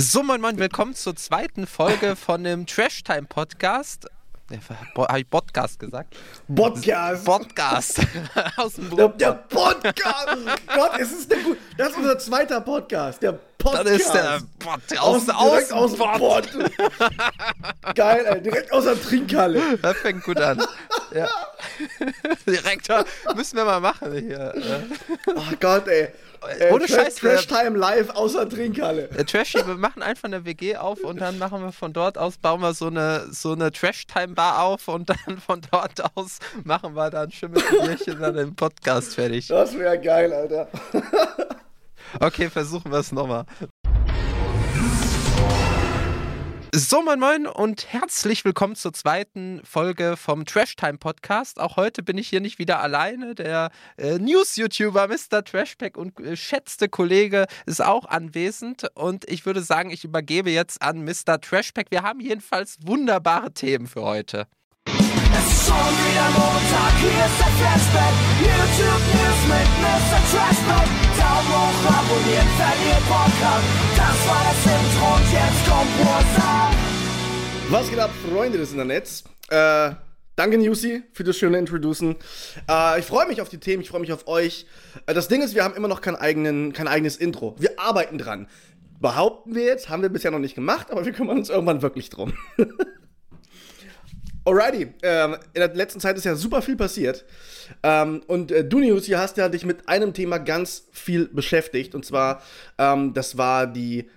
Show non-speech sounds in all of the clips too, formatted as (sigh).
So, moin, moin, willkommen zur zweiten Folge von dem Trash Time Podcast. Habe ich Podcast gesagt? Podcast. Podcast. (laughs) Aus dem der, der Podcast. Gott, es ist der gut. Das ist unser zweiter Podcast. Der Podcast. Das ist der Pod aus, aus, direkt aus dem Pod. Geil, ey. Direkt aus der Trinkhalle. Das fängt gut an. Ja. direkt müssen wir mal machen hier. Oh Gott, ey. Äh, Ohne Scheiß. Trash Time live außer Trinkhalle. Äh, Trashy, wir machen einfach eine WG auf und dann machen wir von dort aus, bauen wir so eine, so eine Trash Time Bar auf und dann von dort aus machen wir dann Schimmelbierchen dann den Podcast fertig. Das wäre geil, Alter. Okay, versuchen wir es nochmal. So, moin moin und herzlich willkommen zur zweiten Folge vom Trash Time Podcast. Auch heute bin ich hier nicht wieder alleine. Der äh, News-YouTuber Mr. Trashpack und äh, schätzte Kollege ist auch anwesend. Und ich würde sagen, ich übergebe jetzt an Mr. Trashpack. Wir haben jedenfalls wunderbare Themen für heute. Schon wieder Montag, hier ist der Flashback. YouTube News mit Mr. Trashback. Daumen hoch, abonnieren, verliert Podcast. Das war das Intro und jetzt kommt Warzone. Was geht ab, Freunde des Internets? Äh, danke, Newsy, für das schöne Introducen. Äh, ich freue mich auf die Themen, ich freue mich auf euch. Äh, das Ding ist, wir haben immer noch kein, eigenen, kein eigenes Intro. Wir arbeiten dran. Behaupten wir jetzt, haben wir bisher noch nicht gemacht, aber wir kümmern uns irgendwann wirklich drum. (laughs) Alrighty, ähm, in der letzten Zeit ist ja super viel passiert. Ähm, und äh, du, News, hier hast ja dich mit einem Thema ganz viel beschäftigt. Und zwar, ähm, das war die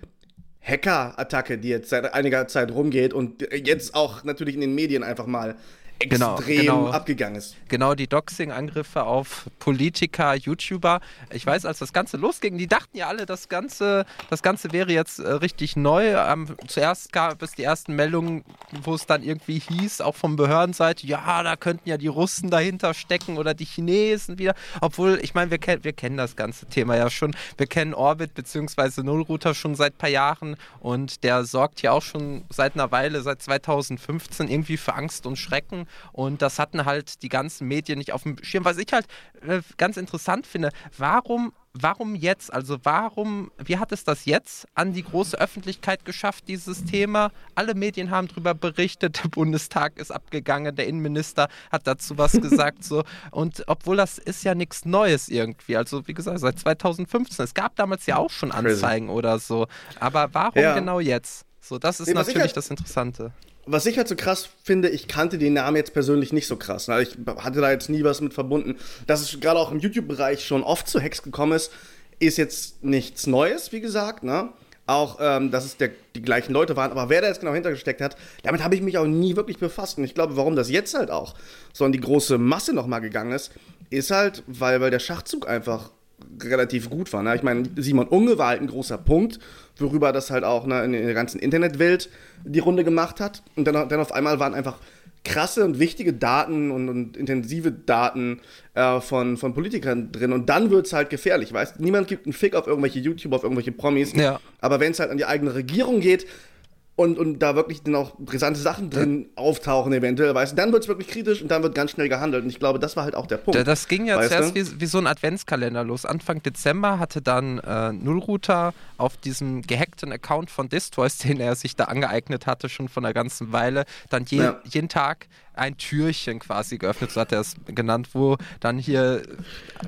Hacker-Attacke, die jetzt seit einiger Zeit rumgeht und jetzt auch natürlich in den Medien einfach mal extrem genau, abgegangen ist. Genau, die Doxing-Angriffe auf Politiker, YouTuber. Ich weiß, als das Ganze losging, die dachten ja alle, das Ganze, das Ganze wäre jetzt äh, richtig neu. Ähm, zuerst gab es die ersten Meldungen, wo es dann irgendwie hieß, auch von Behördenseite, ja, da könnten ja die Russen dahinter stecken oder die Chinesen wieder. Obwohl, ich meine, wir, kenn, wir kennen das ganze Thema ja schon. Wir kennen Orbit bzw. Nullrouter schon seit ein paar Jahren und der sorgt ja auch schon seit einer Weile, seit 2015 irgendwie für Angst und Schrecken. Und das hatten halt die ganzen Medien nicht auf dem Schirm. Was ich halt äh, ganz interessant finde, warum warum jetzt? Also warum, wie hat es das jetzt an die große Öffentlichkeit geschafft, dieses Thema? Alle Medien haben darüber berichtet, der Bundestag ist abgegangen, der Innenminister hat dazu was (laughs) gesagt. so. Und obwohl das ist ja nichts Neues irgendwie. Also wie gesagt, seit 2015. Es gab damals ja auch schon Anzeigen Crazy. oder so. Aber warum ja. genau jetzt? So, das ist nee, natürlich halt, das Interessante was ich halt so krass finde, ich kannte den Namen jetzt persönlich nicht so krass. Ne? Ich hatte da jetzt nie was mit verbunden. Dass es gerade auch im YouTube-Bereich schon oft zu Hacks gekommen ist, ist jetzt nichts Neues, wie gesagt. Ne? Auch, ähm, dass es der, die gleichen Leute waren. Aber wer da jetzt genau hintergesteckt hat, damit habe ich mich auch nie wirklich befasst. Und ich glaube, warum das jetzt halt auch so an die große Masse nochmal gegangen ist, ist halt, weil, weil der Schachzug einfach relativ gut war. Ne? Ich meine, Simon Unge war halt ein großer Punkt, worüber das halt auch ne, in der ganzen Internetwelt die Runde gemacht hat. Und dann, dann auf einmal waren einfach krasse und wichtige Daten und, und intensive Daten äh, von, von Politikern drin. Und dann wird es halt gefährlich, weißt Niemand gibt einen Fick auf irgendwelche YouTuber, auf irgendwelche Promis. Ja. Aber wenn es halt an die eigene Regierung geht, und, und da wirklich dann auch brisante Sachen drin ja. auftauchen, eventuell, weißt du, dann wird es wirklich kritisch und dann wird ganz schnell gehandelt. Und ich glaube, das war halt auch der Punkt. Das ging ja zuerst wie, wie, so ein Adventskalender los. Anfang Dezember hatte dann äh, Nullrouter auf diesem gehackten Account von Destroys, (laughs) den er sich da angeeignet hatte, schon von einer ganzen Weile, dann je, ja. jeden Tag ein Türchen quasi geöffnet, so hat er es genannt, wo dann hier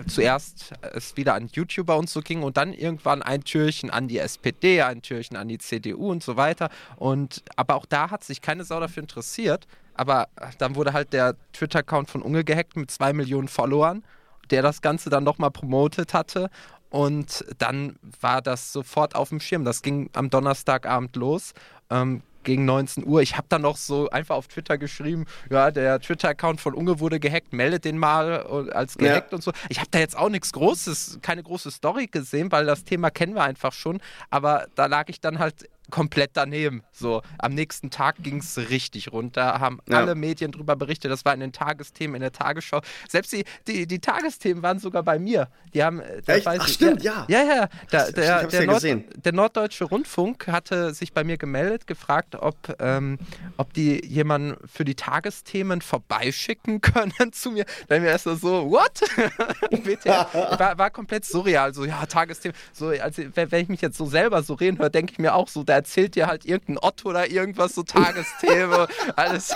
zuerst es wieder an YouTuber und so ging und dann irgendwann ein Türchen an die SPD, ein Türchen an die CDU und so weiter. Und aber auch da hat sich keine Sau dafür interessiert. Aber dann wurde halt der Twitter-Account von Unge gehackt mit zwei Millionen Followern, der das Ganze dann nochmal promotet hatte. Und dann war das sofort auf dem Schirm. Das ging am Donnerstagabend los. Ähm, gegen 19 Uhr. Ich habe dann noch so einfach auf Twitter geschrieben, ja, der Twitter-Account von Unge wurde gehackt, meldet den mal als gehackt ja. und so. Ich habe da jetzt auch nichts Großes, keine große Story gesehen, weil das Thema kennen wir einfach schon. Aber da lag ich dann halt komplett daneben. So, am nächsten Tag ging es richtig runter, haben ja. alle Medien darüber berichtet, das war in den Tagesthemen, in der Tagesschau. Selbst die, die, die Tagesthemen waren sogar bei mir. Die haben, äh, Echt? Ach, stimmt, ja. Ja, ja. Da, der, der, ja Nord, der, Norddeutsche Rundfunk hatte sich bei mir gemeldet, gefragt, ob, ähm, ob die jemanden für die Tagesthemen vorbeischicken (laughs) können zu mir. Dann mir erst so, what? (laughs) war, war komplett surreal. So, ja, Tagesthemen. So, also, wenn ich mich jetzt so selber so reden höre, denke ich mir auch so, der erzählt dir halt irgendein Otto oder irgendwas, so Tagesthemen, (laughs) alles.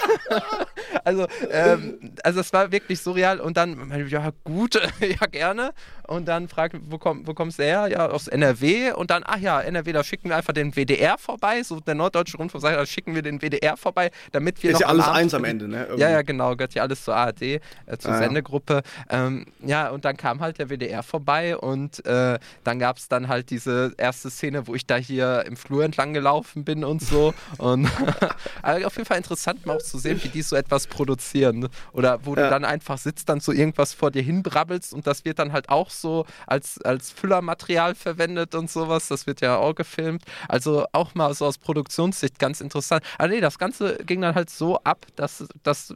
also, ähm, also es war wirklich surreal und dann, ja gut, (laughs) ja gerne und dann fragt, wo, komm, wo kommst du her? Ja, aus NRW und dann, ach ja, NRW, da schicken wir einfach den WDR vorbei, so der Norddeutsche Rundfunk sagt, da schicken wir den WDR vorbei, damit wir Ist noch ja alles Abend eins am Ende, ne? Irgendwie. Ja, ja, genau, gehört ja alles zur ARD, äh, zur Ah, ja. Sendegruppe. Ähm, ja, und dann kam halt der WDR vorbei und äh, dann gab es dann halt diese erste Szene, wo ich da hier im Flur entlang gelaufen bin und so. und (laughs) also auf jeden Fall interessant mal auch zu sehen, wie die so etwas produzieren. Oder wo Ja. du dann einfach sitzt, dann so irgendwas vor dir hinbrabbelst und das wird dann halt auch so als, als Füllermaterial verwendet und sowas. Das wird ja auch gefilmt. Also auch mal so aus Produktionssicht ganz interessant. Aber nee, das Ganze ging dann halt so ab, dass, dass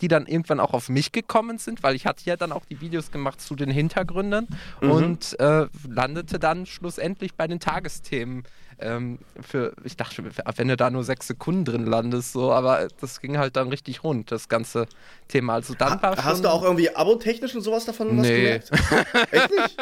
die dann irgendwann auch auf mich gekommen sind, weil ich hatte ja dann auch die Videos gemacht zu den Hintergründen und äh, landete dann schlussendlich bei den Tagesthemen. Ähm, für, ich dachte, wenn du da nur sechs Sekunden drin landest, so, aber das ging halt dann richtig rund, das ganze Thema. Also dann war Ha- Hast du auch irgendwie abotechnisch und sowas davon was Nee. gemerkt? (laughs) Echt nicht?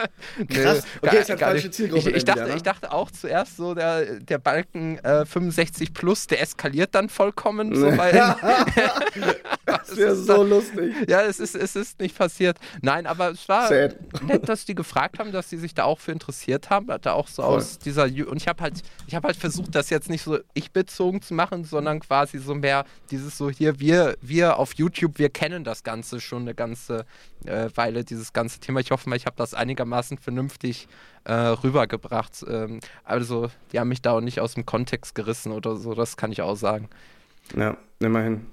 Krass. Nö, Okay, ist halt gar falsche nicht. Zielgruppe Ich, ich, dann dachte, wieder, ne? ich dachte auch zuerst so, der, der Balken äh, 65 plus, der eskaliert dann vollkommen. So bei, (laughs) (laughs) Das wäre so lustig. Ja, es ist, es ist nicht passiert. Nein, aber es war Sad. nett, dass die gefragt haben, dass sie sich da auch für interessiert haben. Da auch so Voll. aus dieser und ich habe halt, ich habe halt versucht, das jetzt nicht so ich bezogen zu machen, sondern quasi so mehr dieses so hier wir, wir auf YouTube, wir kennen das Ganze schon eine ganze äh, Weile dieses ganze Thema. Ich hoffe mal, ich habe das einigermaßen vernünftig äh, rübergebracht. Ähm, also die haben mich da auch nicht aus dem Kontext gerissen oder so. Das kann ich auch sagen. Ja, immerhin.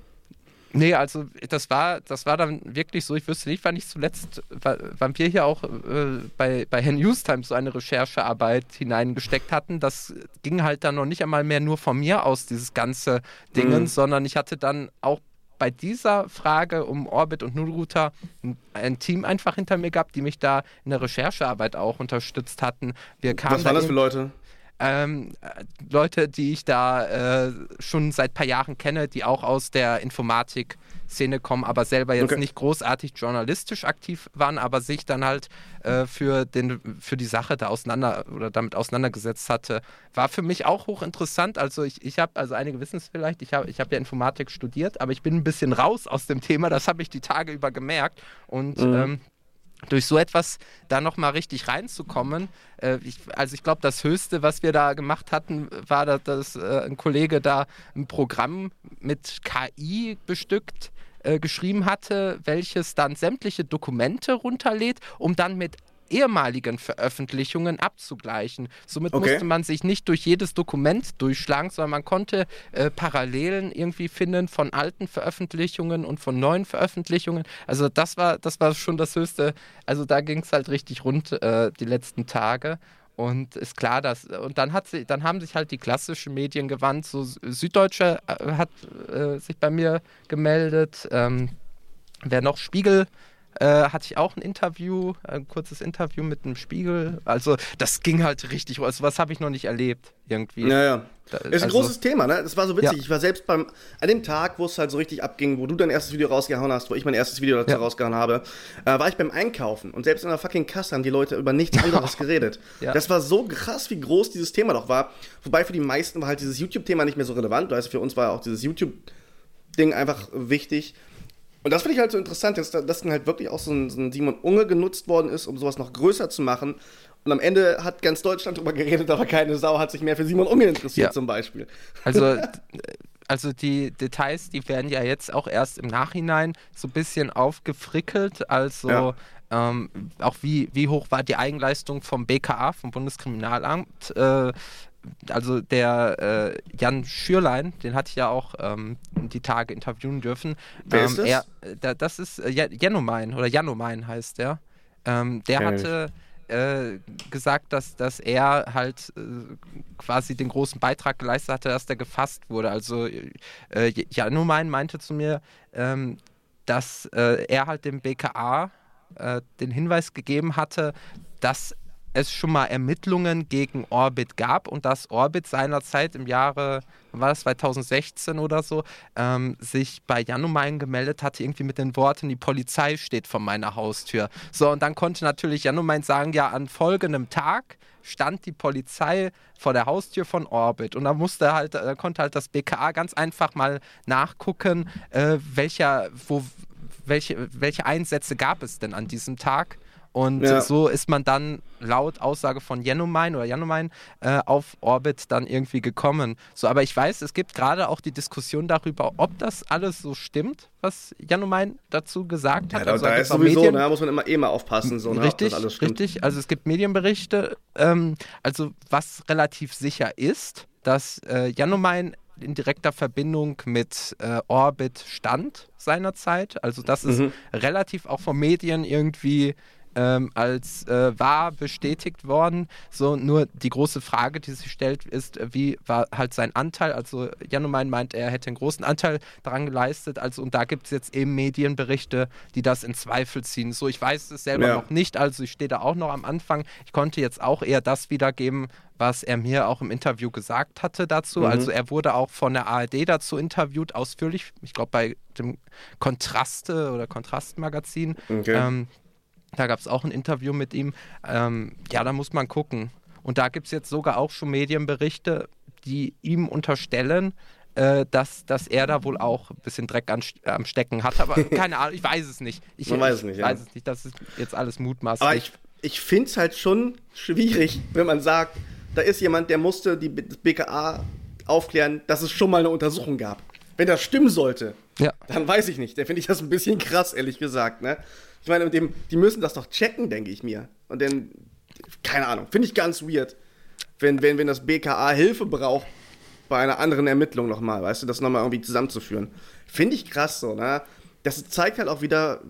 Nee, also das war, das war dann wirklich so, ich wüsste nicht, wann ich zuletzt, wa- wann wir hier auch äh, bei, bei Herrn Newstime so eine Recherchearbeit hineingesteckt hatten. Das ging halt dann noch nicht einmal mehr nur von mir aus, dieses ganze Dingen, Mhm. sondern ich hatte dann auch bei dieser Frage um Orbit und Nullrouter ein, ein Team einfach hinter mir gehabt, die mich da in der Recherchearbeit auch unterstützt hatten. Wir kamen Was waren das für Leute? Ähm, äh, Leute, die ich da äh, schon seit ein paar Jahren kenne, die auch aus der Informatik-Szene kommen, aber selber jetzt Okay. nicht großartig journalistisch aktiv waren, aber sich dann halt äh, für, den, für die Sache da auseinander oder damit auseinandergesetzt hatte, war für mich auch hochinteressant. Also ich, ich habe, also einige wissen es vielleicht, ich habe ich hab ja Informatik studiert, aber ich bin ein bisschen raus aus dem Thema, das habe ich die Tage über gemerkt und ähm, durch so etwas da nochmal richtig reinzukommen. Äh, ich, also ich glaube, das Höchste, was wir da gemacht hatten, war, dass, dass äh, ein Kollege da ein Programm mit KI bestückt äh, geschrieben hatte, welches dann sämtliche Dokumente runterlädt, um dann mit ehemaligen Veröffentlichungen abzugleichen. Somit Okay. musste man sich nicht durch jedes Dokument durchschlagen, sondern man konnte äh, Parallelen irgendwie finden von alten Veröffentlichungen und von neuen Veröffentlichungen. Also das war, das war schon das Höchste. Also da ging es halt richtig rund äh, die letzten Tage. Und ist klar, dass und dann hat sie, dann haben sich halt die klassischen Medien gewandt. So Süddeutsche äh, hat äh, sich bei mir gemeldet. Ähm, wer noch Spiegel äh, hatte ich auch ein Interview, ein kurzes Interview mit einem Spiegel. Also das ging halt richtig. Also was habe ich noch nicht erlebt irgendwie. Ja, ja. Da- Ist ein also- großes Thema, ne? Das war so witzig. Ja. Ich war selbst beim, an dem Tag, wo es halt so richtig abging, wo du dein erstes Video rausgehauen hast, wo ich mein erstes Video dazu Ja. rausgehauen habe, äh, war ich beim Einkaufen. Und selbst in der fucking Kasse haben die Leute über nichts anderes (laughs) geredet. Ja. Das war so krass, wie groß dieses Thema doch war. Wobei für die meisten war halt dieses YouTube-Thema nicht mehr so relevant. Also für uns war auch dieses YouTube-Ding einfach wichtig. Und das finde ich halt so interessant, dass, da- dass dann halt wirklich auch so ein, so ein Simon Unge genutzt worden ist, um sowas noch größer zu machen. Und am Ende hat ganz Deutschland darüber geredet, aber keine Sau hat sich mehr für Simon Unge interessiert, Ja. zum Beispiel. Also, (laughs) also die Details, die werden ja jetzt auch erst im Nachhinein so ein bisschen aufgefrickelt. Also Ja. ähm, auch wie, wie hoch war die Eigenleistung vom BKA, vom Bundeskriminalamt. Äh, also der äh, Jan Schürlein, den hatte ich ja auch ähm, die Tage interviewen dürfen. Wer ähm, ist das? Er, äh, da, das ist äh, Janomein oder Janomein heißt der. Ähm, der Kenn ich. hatte äh, gesagt, dass, dass er halt äh, quasi den großen Beitrag geleistet hatte, dass der gefasst wurde. Also äh, Janomein meinte zu mir, ähm, dass äh, er halt dem BKA äh, den Hinweis gegeben hatte, dass es schon mal Ermittlungen gegen Orbit gab und dass Orbit seinerzeit im Jahre, war das 2016 oder so, ähm, sich bei Janumein gemeldet hatte, irgendwie mit den Worten, die Polizei steht vor meiner Haustür. So, und dann konnte natürlich Janumein sagen, ja, an folgendem Tag stand die Polizei vor der Haustür von Orbit und da musste halt, da konnte halt das BKA ganz einfach mal nachgucken, äh, welcher, wo, welche, welche Einsätze gab es denn an diesem Tag. Und ja. so ist man dann laut Aussage von Janumein oder Janumein äh, auf Orbit dann irgendwie gekommen. So, aber ich weiß, es gibt gerade auch die Diskussion darüber, ob das alles so stimmt, was Janumein dazu gesagt hat. Ja, da, also, da ist sowieso, Medien, da muss man immer eh mal aufpassen, so, ne, richtig. Richtig, also es gibt Medienberichte. Ähm, also was relativ sicher ist, dass äh, Janumein in direkter Verbindung mit äh, Orbit stand seinerzeit. Also das ist mhm. relativ auch von Medien irgendwie ähm, als äh, wahr bestätigt worden. So, nur die große Frage, die sich stellt, ist, wie war halt sein Anteil? Also Janumein meint, er hätte einen großen Anteil daran geleistet. Also und da gibt es jetzt eben Medienberichte, die das in Zweifel ziehen. So, ich weiß es selber ja. noch nicht, also ich stehe da auch noch am Anfang. Ich konnte jetzt auch eher das wiedergeben, was er mir auch im Interview gesagt hatte dazu. Mhm. Also er wurde auch von der ARD dazu interviewt, ausführlich, ich glaube bei dem Kontraste oder Kontrastmagazin. Okay. Ähm, da gab es auch ein Interview mit ihm. Ähm, ja, da muss man gucken. Und da gibt es jetzt sogar auch schon Medienberichte, die ihm unterstellen, äh, dass, dass er da wohl auch ein bisschen Dreck an, am Stecken hat. Aber (laughs) keine Ahnung, ich weiß es nicht. Ich, man weiß es nicht, ich weiß es nicht. Das ist jetzt alles mutmaßlich. Aber ich, ich finde es halt schon schwierig, wenn man sagt, da ist jemand, der musste die BKA aufklären, dass es schon mal eine Untersuchung gab. Wenn das stimmen sollte, ja. dann weiß ich nicht. Da finde ich das ein bisschen krass, ehrlich gesagt. Ne? Ich meine, dem, die müssen das doch checken, denke ich mir. Und dann, keine Ahnung, finde ich ganz weird, wenn, wenn, wenn das BKA Hilfe braucht bei einer anderen Ermittlung nochmal, weißt du, das nochmal irgendwie zusammenzuführen. Finde ich krass so, ne? Das zeigt halt auch wieder,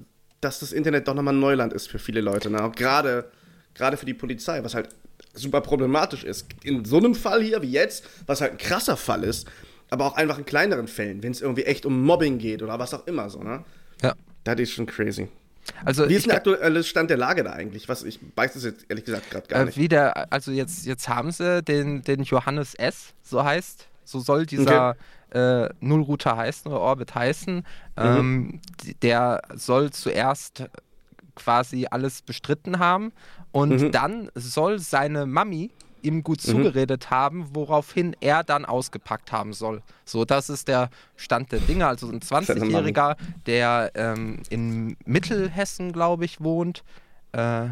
dass das Internet doch nochmal Neuland ist für viele Leute, ne? Gerade, gerade für die Polizei, was halt super problematisch ist. In so einem Fall hier wie jetzt, was halt ein krasser Fall ist, aber auch einfach in kleineren Fällen, wenn es irgendwie echt um Mobbing geht oder was auch immer so, ne? Ja. Das ist schon crazy. Also Wie ist der aktuelle Stand der Lage da eigentlich? Was, ich weiß es jetzt ehrlich gesagt gerade gar äh, nicht. Wieder, also jetzt, jetzt haben sie den, den Johannes S., so heißt, so soll dieser okay. äh, Nullrouter heißen oder Orbit heißen. Mhm. Ähm, der soll zuerst quasi alles bestritten haben und mhm. dann soll seine Mami ihm gut mhm. zugeredet haben, woraufhin er dann ausgepackt haben soll. So, das ist der Stand der Dinge. Also ein 20-Jähriger, der ähm, in Mittelhessen, glaube ich, wohnt äh,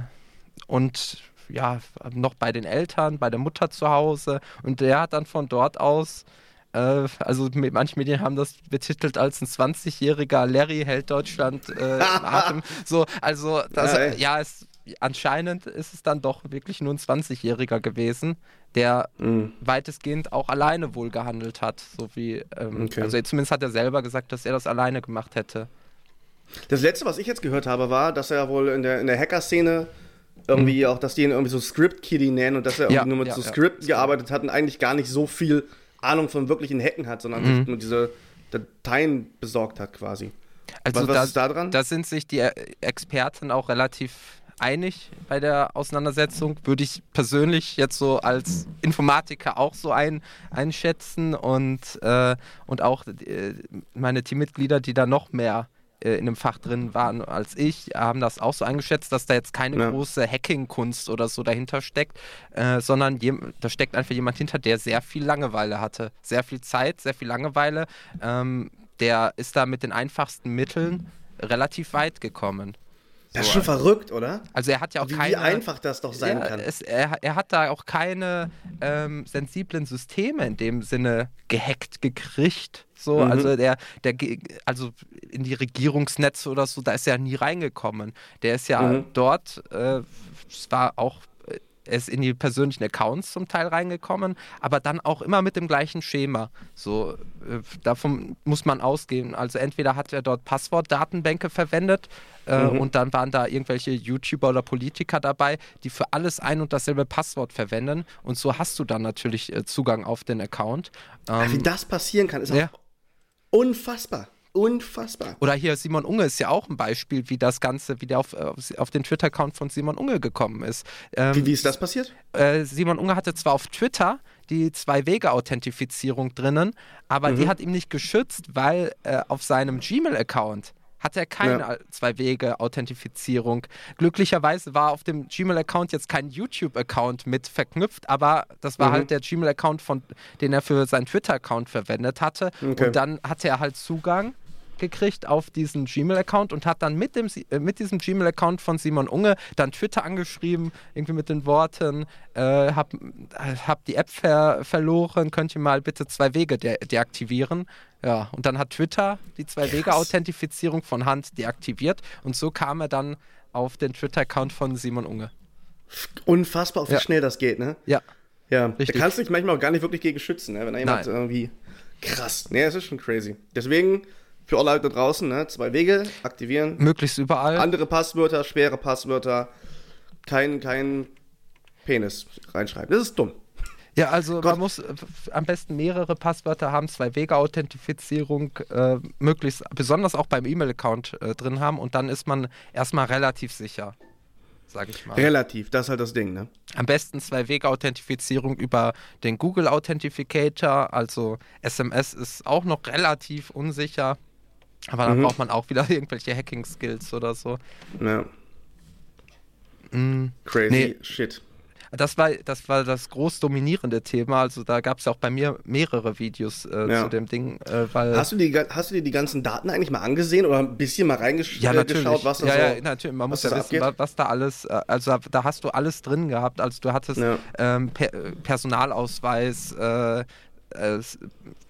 und ja, noch bei den Eltern, bei der Mutter zu Hause. Und der hat dann von dort aus äh, also manche Medien haben das betitelt als ein 20-jähriger Larry hält Deutschland äh, (laughs) Atem. So, also das, ja, ja, es anscheinend ist es dann doch wirklich nur ein 20-Jähriger gewesen, der mhm. weitestgehend auch alleine wohl gehandelt hat. So wie, ähm, okay. also zumindest hat er selber gesagt, dass er das alleine gemacht hätte. Das letzte, was ich jetzt gehört habe, war, dass er wohl in der, in der Hacker-Szene irgendwie mhm. auch, dass die ihn irgendwie so Script-Kiddie nennen und dass er ja, nur mit ja, so Scripten ja. gearbeitet hat und eigentlich gar nicht so viel Ahnung von wirklichen Hacken hat, sondern mhm. sich nur diese Dateien besorgt hat quasi. Also was, was da, ist da dran? Da sind sich die Experten auch relativ einig bei der Auseinandersetzung, würde ich persönlich jetzt so als Informatiker auch so ein, einschätzen und, äh, und auch äh, meine Teammitglieder, die da noch mehr äh, in dem Fach drin waren als ich, haben das auch so eingeschätzt, dass da jetzt keine ja. große Hacking-Kunst oder so dahinter steckt, äh, sondern da steckt einfach jemand hinter, der sehr viel Langeweile hatte. Sehr viel Zeit, sehr viel Langeweile. Ähm, der ist da mit den einfachsten Mitteln relativ weit gekommen. Das ist schon verrückt, oder? Also er hat ja auch wie, keine. Wie einfach das doch sein ja, kann. Es, er, er, hat da auch keine ähm, sensiblen Systeme in dem Sinne gehackt gekriegt. So, mhm. also der, der, also in die Regierungsnetze oder so, da ist er nie reingekommen. Der ist ja mhm. dort, äh, es war auch er ist in die persönlichen Accounts zum Teil reingekommen, aber dann auch immer mit dem gleichen Schema. So, äh, davon muss man ausgehen. Also entweder hat er dort Passwortdatenbänke verwendet äh, mhm. und dann waren da irgendwelche YouTuber oder Politiker dabei, die für alles ein und dasselbe Passwort verwenden und so hast du dann natürlich äh, Zugang auf den Account. Ähm, Wie das passieren kann, ist ja. auch unfassbar. Unfassbar. Oder hier Simon Unge ist ja auch ein Beispiel, wie das Ganze, wie der auf, auf den Twitter-Account von Simon Unge gekommen ist. Ähm, wie, wie ist das passiert? Äh, Simon Unge hatte zwar auf Twitter die Zwei-Wege-Authentifizierung drinnen, aber mhm. die hat ihm nicht geschützt, weil äh, auf seinem Gmail-Account hat er keine Ja. Zwei-Wege-Authentifizierung. Glücklicherweise war auf dem Gmail-Account jetzt kein YouTube-Account mit verknüpft, aber das war Mhm. halt der Gmail-Account, von den er für seinen Twitter-Account verwendet hatte. Okay. Und dann hatte er halt Zugang gekriegt auf diesen Gmail-Account und hat dann mit, dem, äh, mit diesem Gmail-Account von Simon Unge dann Twitter angeschrieben, irgendwie mit den Worten, äh, hab, äh, hab die App ver verloren, könnt ihr mal bitte zwei Wege de deaktivieren. Ja, und dann hat Twitter die Zwei-Wege-Authentifizierung von Hand deaktiviert und so kam er dann auf den Twitter-Account von Simon Unge. Unfassbar, wie Ja. schnell das geht, ne? Ja, Ja, Richtig. da kannst du dich manchmal auch gar nicht wirklich gegen schützen, ne? wenn da jemand Nein. irgendwie. Krass. Nee, das ist schon crazy. Deswegen, für alle Leute da draußen, ne? zwei Wege, aktivieren. möglichst überall. Andere Passwörter, schwere Passwörter, kein, kein Penis reinschreiben. Das ist dumm. Ja, also Gott. man muss äh, am besten mehrere Passwörter haben, zwei Wege-Authentifizierung, äh, möglichst, besonders auch beim E-Mail-Account äh, drin haben und dann ist man erstmal relativ sicher, sage ich mal. Relativ, das ist halt das Ding, ne? Am besten zwei Wege-Authentifizierung über den Google Authentificator, also SMS ist auch noch relativ unsicher, aber dann Mhm. braucht man auch wieder (laughs) irgendwelche Hacking-Skills oder so. Ja. Mm. Crazy Nee. shit. Das war, das war das groß dominierende Thema. Also da gab es ja auch bei mir mehrere Videos äh, Ja. zu dem Ding, äh, weil. Hast du, die, hast du dir die ganzen Daten eigentlich mal angesehen oder ein bisschen mal reingeschaut, ja, natürlich. was da ja, so ja, natürlich. Man muss ja wissen, abgeht? wa- was da alles, äh, also da, hast du alles drin gehabt. Also du hattest Ja. ähm, per, äh, Personalausweis, äh, äh,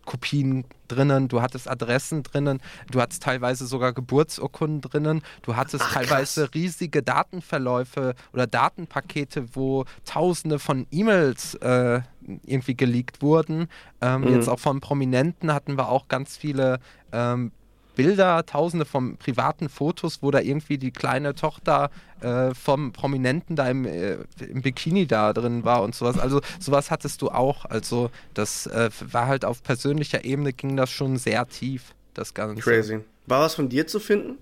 Kopien drinnen, du hattest Adressen drinnen, du hattest teilweise sogar Geburtsurkunden drinnen, du hattest Ach, teilweise riesige Datenverläufe oder Datenpakete, wo tausende von E-Mails äh, irgendwie geleakt wurden. Ähm, Mhm. Jetzt auch von Prominenten hatten wir auch ganz viele ähm, Bilder, tausende von privaten Fotos, wo da irgendwie die kleine Tochter äh, vom Prominenten da im, äh, im Bikini da drin war und sowas. Also sowas hattest du auch. Also das äh, war halt auf persönlicher Ebene ging das schon sehr tief, das Ganze. Crazy. War was von dir zu finden?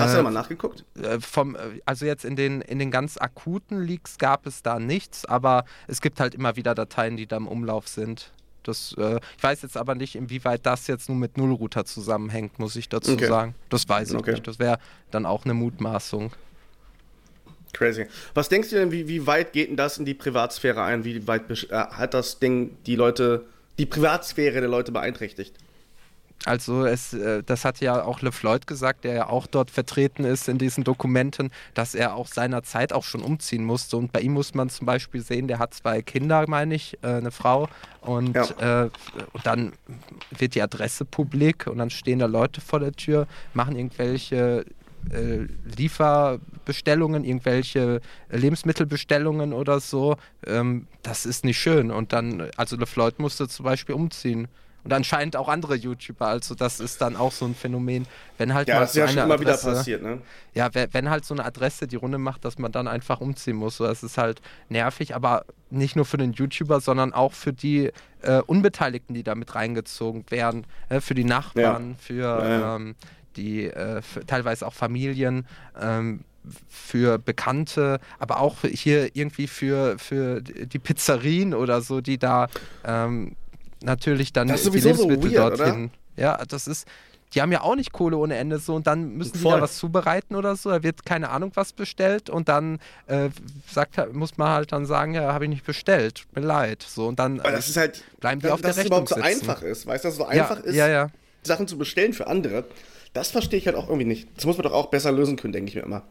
Hast du da mal nachgeguckt? Äh, vom, äh, also jetzt in den, in den ganz akuten Leaks gab es da nichts, aber es gibt halt immer wieder Dateien, die da im Umlauf sind. Das, äh, ich weiß jetzt aber nicht, inwieweit das jetzt nur mit Nullrouter zusammenhängt, muss ich dazu Okay. sagen. Das weiß ich Okay. nicht. Das wäre dann auch eine Mutmaßung. Crazy. Was denkst du denn, wie, wie weit geht denn das in die Privatsphäre ein? Wie weit äh, hat das Ding die Leute, die Privatsphäre der Leute beeinträchtigt? Also es, äh, das hat ja auch LeFloid gesagt, der ja auch dort vertreten ist in diesen Dokumenten, dass er auch seinerzeit auch schon umziehen musste. Und bei ihm muss man zum Beispiel sehen, der hat zwei Kinder, meine ich, äh, eine Frau. Und, Ja. äh, und dann wird die Adresse publik und dann stehen da Leute vor der Tür, machen irgendwelche äh, Lieferbestellungen, irgendwelche Lebensmittelbestellungen oder so. Ähm, das ist nicht schön. Und dann, also LeFloid musste zum Beispiel umziehen. Und anscheinend auch andere YouTuber. Also das ist dann auch so ein Phänomen, wenn halt Ja, mal das ist so ja eine schon immer wieder Adresse, passiert, ne? ja, we- wenn halt so eine Adresse die Runde macht, dass man dann einfach umziehen muss. So, das ist halt nervig, aber nicht nur für den YouTuber, sondern auch für die äh, Unbeteiligten, die da mit reingezogen werden, äh, für die Nachbarn, für Ja, ja. Ähm, die äh, für, teilweise auch Familien. Ähm, für Bekannte, aber auch hier irgendwie für, für die Pizzerien oder so, die da ähm, natürlich dann Das ist die sowieso so Lebensmittel weird, oder? dorthin. Ja, das ist, die haben ja auch nicht Kohle ohne Ende so und dann müssen die Voll. da was zubereiten oder so. Da wird keine Ahnung was bestellt und dann äh, sagt, muss man halt dann sagen, ja, habe ich nicht bestellt, mir leid. So und dann Aber äh, das ist halt, bleiben die dass, auf der dass es überhaupt so Rechnung sitzen. einfach ist. Weißt du, dass es so ja, einfach ist, ja, ja. Sachen zu bestellen für andere. Das verstehe ich halt auch irgendwie nicht. Das muss man doch auch besser lösen können, denke ich mir immer.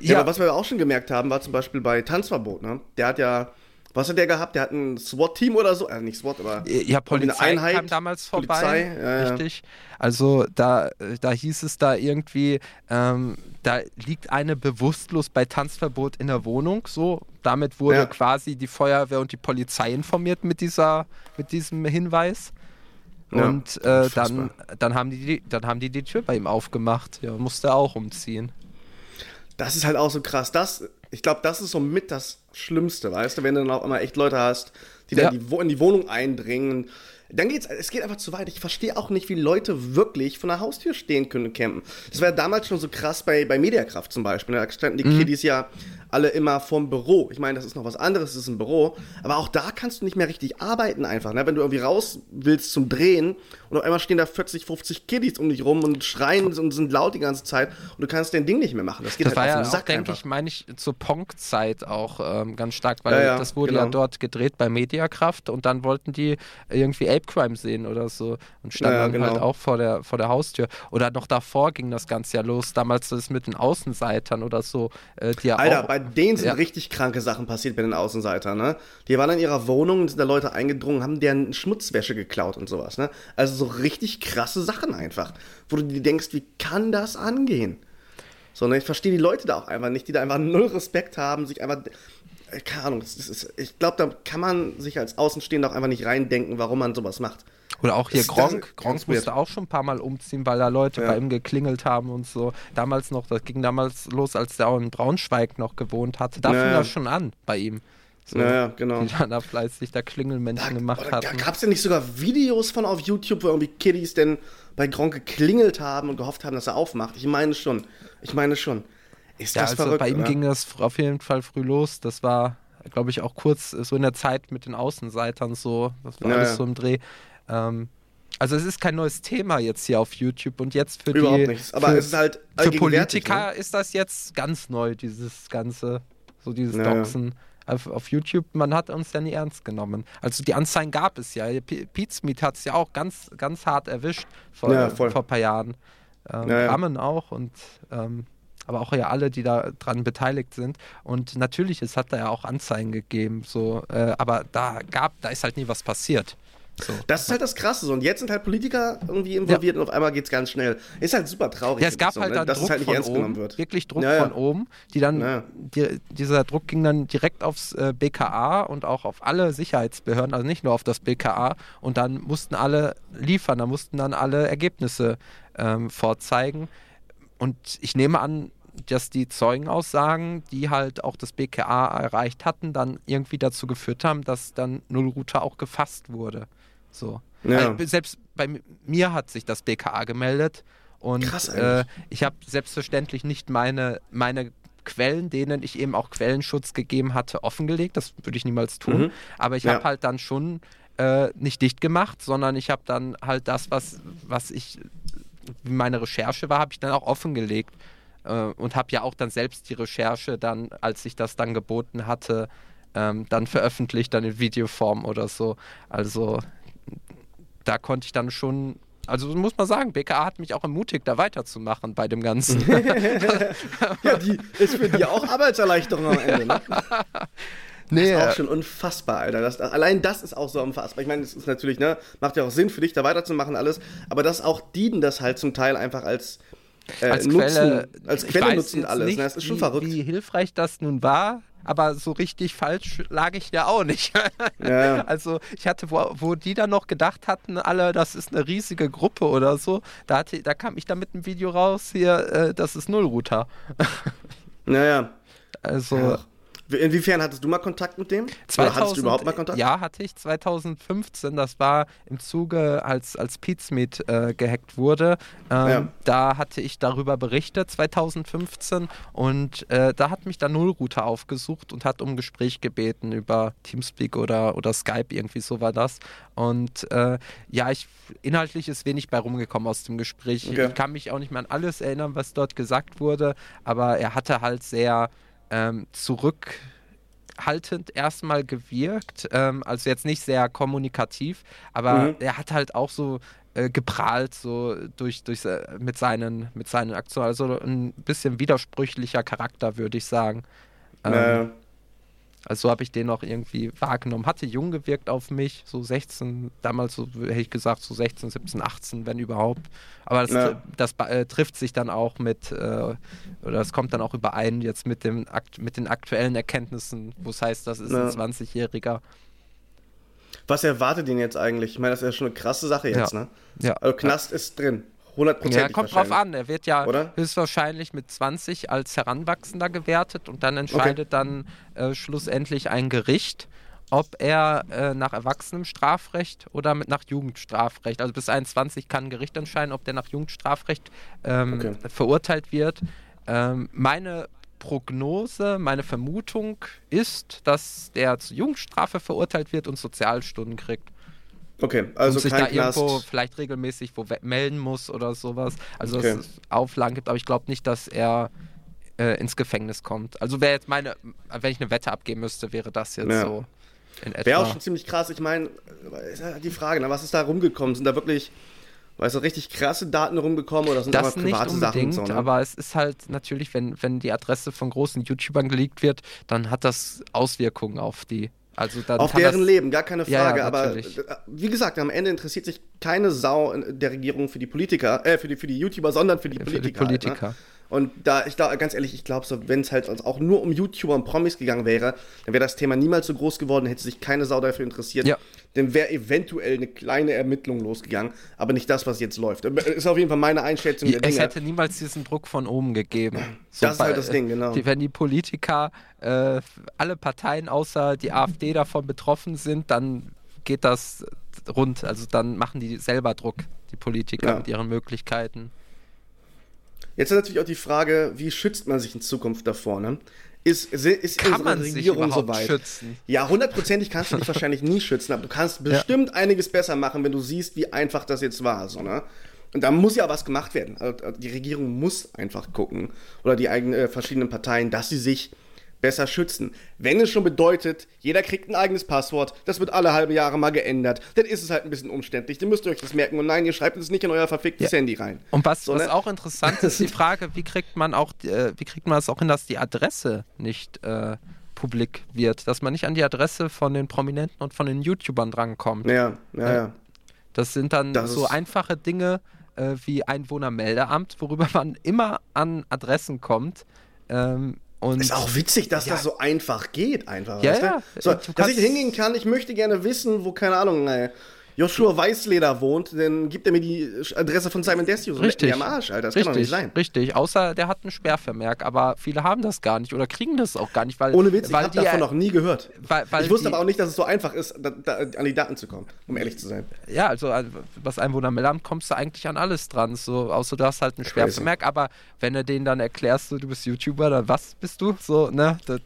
Ja, Ja, aber was wir auch schon gemerkt haben, war zum Beispiel bei Tanzverbot, ne? Der hat ja, was hat der gehabt? Der hat ein SWAT-Team oder so, äh, nicht SWAT, aber Ja, Polizei eine Einheit, kam damals vorbei. Polizei, ja. Richtig. Also da, da hieß es da irgendwie, ähm, da liegt eine bewusstlos bei Tanzverbot in der Wohnung. So, damit wurde Ja. quasi die Feuerwehr und die Polizei informiert mit dieser, mit diesem Hinweis. Ja, Und äh, dann, dann, haben die, die- dann haben die die Tür bei ihm aufgemacht. Ja, musste auch umziehen. Das ist halt auch so krass. Das, ich glaube, das ist so mit das Schlimmste, weißt du, wenn du dann auch immer echt Leute hast, die ja. dann die, in die Wohnung eindringen. Dann geht's, es geht einfach zu weit. Ich verstehe auch nicht, wie Leute wirklich vor der Haustür stehen können und campen. Das war ja damals schon so krass bei, bei Mediakraft zum Beispiel. Da standen die mhm. Kiddies ja alle immer vorm Büro. Ich meine, das ist noch was anderes, das ist ein Büro. Aber auch da kannst du nicht mehr richtig arbeiten einfach. Ne? Wenn du irgendwie raus willst zum Drehen und auf einmal stehen da 40, 50 Kiddies um dich rum und schreien und sind laut die ganze Zeit und du kannst dein Ding nicht mehr machen. Das geht das halt war ja auch, denke ich, meine ich, zur Ponk-Zeit auch ähm, ganz stark, weil ja, ja, das wurde genau. ja dort gedreht bei Mediakraft und dann wollten die irgendwie Ape Crime sehen oder so und standen ja, genau. halt auch vor der, vor der Haustür. Oder noch davor ging das Ganze ja los, damals das mit den Außenseitern oder so, äh, die ja Alter, auch, bei denen sind richtig kranke Sachen passiert bei den Außenseitern, ne? Die waren in ihrer Wohnung und sind da Leute eingedrungen, haben deren Schmutzwäsche geklaut und sowas, ne? Also so richtig krasse Sachen einfach, wo du dir denkst, wie kann das angehen? Sondern ich verstehe die Leute da auch einfach nicht, die da einfach null Respekt haben, sich einfach keine Ahnung, ist, ich glaube, da kann man sich als Außenstehender auch einfach nicht reindenken, warum man sowas macht. Oder auch hier Gronk. Gronk musste auch schon ein paar Mal umziehen, weil da Leute ja. bei ihm geklingelt haben und so. Damals noch, das ging damals los, als der auch in Braunschweig noch gewohnt hatte. Da ja. fing das schon an bei ihm. So, ja, genau. Die dann da fleißig da Klingelmännchen da, gemacht haben. Da gab es ja nicht sogar Videos von auf YouTube, wo irgendwie Kiddies denn bei Gronk geklingelt haben und gehofft haben, dass er aufmacht. Ich meine schon. Ich meine schon. Ist ja, das also verrückt, bei ihm oder? ging das auf jeden Fall früh los. Das war, glaube ich, auch kurz so in der Zeit mit den Außenseitern so. Das war ja, alles so im Dreh. Ähm, also es ist kein neues Thema jetzt hier auf YouTube und jetzt für Überhaupt die nichts. Aber für, es ist halt für Politiker ne? ist das jetzt ganz neu dieses ganze so dieses ja, Doxen auf, auf, YouTube. Man hat uns ja nie ernst genommen. Also die Anzeigen gab es ja. Smith hat es ja auch ganz ganz hart erwischt vor, ja, vor ein paar Jahren. Ähm, ja, Rammen auch und ähm, aber auch ja alle, die da dran beteiligt sind. Und natürlich, es hat da ja auch Anzeigen gegeben, so, äh, aber da gab, da ist halt nie was passiert. So. Das ist halt das Krasse. So. Und jetzt sind halt Politiker irgendwie involviert ja. und auf einmal geht es ganz schnell. Ist halt super traurig. Ja, es gab so, halt ne? dann dass Druck es halt nicht ernst oben, genommen wird. Wirklich Druck ja, ja. von oben, die dann, die, dieser Druck ging dann direkt aufs äh, BKA und auch auf alle Sicherheitsbehörden, also nicht nur auf das BKA. Und dann mussten alle liefern, da mussten dann alle Ergebnisse ähm, vorzeigen. Und ich nehme an, dass die Zeugenaussagen, die halt auch das BKA erreicht hatten, dann irgendwie dazu geführt haben, dass dann Nullrouter auch gefasst wurde. So. Ja. Also selbst bei mir hat sich das BKA gemeldet und Krass, äh, ich habe selbstverständlich nicht meine, meine Quellen, denen ich eben auch Quellenschutz gegeben hatte, offengelegt. Das würde ich niemals tun. Mhm. Aber ich ja. habe halt dann schon äh, nicht dicht gemacht, sondern ich habe dann halt das, was, was ich, meine Recherche war, habe ich dann auch offengelegt äh, und habe ja auch dann selbst die Recherche dann, als ich das dann geboten hatte, ähm, dann veröffentlicht, dann in Videoform oder so. Also da konnte ich dann schon also muss man sagen, BKA hat mich auch ermutigt, da weiterzumachen bei dem Ganzen. (laughs) (laughs) ja, die ist für die auch Arbeitserleichterung am Ende, ne? Nee, (laughs) das ist auch schon unfassbar, Alter. Das, allein das ist auch so unfassbar. Ich meine, es ist natürlich, ne, macht ja auch Sinn für dich, da weiterzumachen, alles. Aber dass auch die das halt zum Teil einfach als äh, als nutzen, Quelle, als Quelle nutzen alles. Nicht, ne? Das ist schon wie, verrückt. Wie hilfreich das nun war, aber so richtig falsch lag ich ja auch nicht. (laughs) Ja. Also ich hatte, wo, wo die dann noch gedacht hatten, alle, das ist eine riesige Gruppe oder so, da, hatte, da kam ich dann mit einem Video raus, hier, äh, das ist Nullrouter. Naja. Also. Ja. Inwiefern hattest du mal Kontakt mit dem? 2000, Oder hattest du überhaupt mal Kontakt? Ja, hatte ich 2015. Das war im Zuge, als, als Pizmeet äh, gehackt wurde. Ähm, ja. Da hatte ich darüber berichtet, 2015. Und äh, da hat mich der Nullrouter aufgesucht und hat um Gespräch gebeten über Teamspeak oder, oder Skype, irgendwie so war das. Und äh, ja, ich, inhaltlich ist wenig bei rumgekommen aus dem Gespräch. Okay. Ich kann mich auch nicht mehr an alles erinnern, was dort gesagt wurde, aber er hatte halt sehr ähm, zurückhaltend erstmal gewirkt. Ähm, also jetzt nicht sehr kommunikativ, aber mhm. er hat halt auch so äh, geprahlt so durch, durch äh, mit seinen mit seinen Aktionen. Also ein bisschen widersprüchlicher Charakter, würde ich sagen. Ähm, naja. Also so habe ich den noch irgendwie wahrgenommen. Hatte jung gewirkt auf mich, so 16, damals so hätte ich gesagt, so 16, 17, 18, wenn überhaupt. Aber das, ja. das äh, trifft sich dann auch mit, äh, oder das kommt dann auch überein jetzt mit, dem, mit den aktuellen Erkenntnissen, wo es heißt, das ist ja. ein 20-Jähriger. Was erwartet ihn jetzt eigentlich? Ich meine, das ist ja schon eine krasse Sache jetzt, ja. ne? Ja. Also Knast ist drin. 100%. Ja, kommt drauf an. Er wird ja Oder? höchstwahrscheinlich mit 20 als Heranwachsender gewertet und dann entscheidet okay. dann äh, schlussendlich ein Gericht. ob er äh, nach erwachsenem Strafrecht oder mit nach Jugendstrafrecht, also bis 21 kann ein Gericht entscheiden, ob der nach Jugendstrafrecht ähm, okay. verurteilt wird. Ähm, meine Prognose, meine Vermutung ist, dass der zur Jugendstrafe verurteilt wird und Sozialstunden kriegt. Okay, also und sich da Knast. irgendwo vielleicht regelmäßig wo melden muss oder sowas. Also okay. dass es Auflagen gibt, aber ich glaube nicht, dass er äh, ins Gefängnis kommt. Also wäre jetzt meine, wenn ich eine Wette abgeben müsste, wäre das jetzt ja. so. Wäre auch schon ziemlich krass. Ich meine, die Frage, na, was ist da rumgekommen? Sind da wirklich Weißt du, richtig krasse Daten rumgekommen oder sind das private nicht unbedingt, Sachen? So, ne? Aber es ist halt natürlich, wenn, wenn die Adresse von großen YouTubern geleakt wird, dann hat das Auswirkungen auf die. Also auf deren Leben, gar keine Frage. Ja, ja, aber äh, wie gesagt, am Ende interessiert sich keine Sau der Regierung für die Politiker, äh, für die, für die YouTuber, sondern für die Politiker. Für die Politiker. Halt, ne? Und da, ich glaube, ganz ehrlich, ich glaube, so, wenn es halt auch nur um YouTuber und Promis gegangen wäre, dann wäre das Thema niemals so groß geworden, hätte sich keine Sau dafür interessiert. Ja. Dann wäre eventuell eine kleine Ermittlung losgegangen, aber nicht das, was jetzt läuft. Ist auf jeden Fall meine Einschätzung der Es Dinge. hätte niemals diesen Druck von oben gegeben. So das ist halt das Ding, genau. Die, wenn die Politiker, äh, alle Parteien außer die AfD davon betroffen sind, dann geht das rund. Also dann machen die selber Druck, die Politiker ja. mit ihren Möglichkeiten. Jetzt ist natürlich auch die Frage, wie schützt man sich in Zukunft davor? Ne? Ist, ist, ist Kann unsere Regierung so weit? Schützen? Ja, hundertprozentig kannst du dich wahrscheinlich nie schützen, aber du kannst bestimmt ja. einiges besser machen, wenn du siehst, wie einfach das jetzt war. So, ne? Und da muss ja was gemacht werden. Also, die Regierung muss einfach gucken, oder die eigenen äh, verschiedenen Parteien, dass sie sich besser schützen. Wenn es schon bedeutet, jeder kriegt ein eigenes Passwort, das wird alle halbe Jahre mal geändert, dann ist es halt ein bisschen umständlich. Dann müsst ihr euch das merken. Und nein, ihr schreibt es nicht in euer verficktes ja. Handy rein. Und was, so, was ne? auch interessant ist, die (laughs) Frage, wie kriegt man auch, äh, wie kriegt man es auch hin, dass die Adresse nicht äh, publik wird, dass man nicht an die Adresse von den Prominenten und von den YouTubern drankommt. Ja, ja, äh, ja. Das sind dann das so einfache Dinge äh, wie Einwohnermeldeamt, worüber (laughs) man immer an Adressen kommt. Ähm, und ist auch witzig, dass ja. das so einfach geht, einfach. Ja, ja. So, dass ich hingehen kann, ich möchte gerne wissen, wo, keine Ahnung, ey, Joshua Weißleder wohnt, dann gibt er mir die Adresse von Simon Desio. So richtig. am Arsch, Alter. Das richtig, kann doch nicht sein. Richtig, außer der hat einen Sperrvermerk, aber viele haben das gar nicht oder kriegen das auch gar nicht, weil. Ohne Witz, weil ich habe davon noch nie gehört. Weil, weil ich wusste die, aber auch nicht, dass es so einfach ist, da, da, an die Daten zu kommen, um ehrlich zu sein. Ja, also was Einwohnermeldeamt kommst du eigentlich an alles dran, so, außer du hast halt einen Sperrvermerk, aber wenn du denen dann erklärst, so, du bist YouTuber, dann was bist du? So, ne? Das,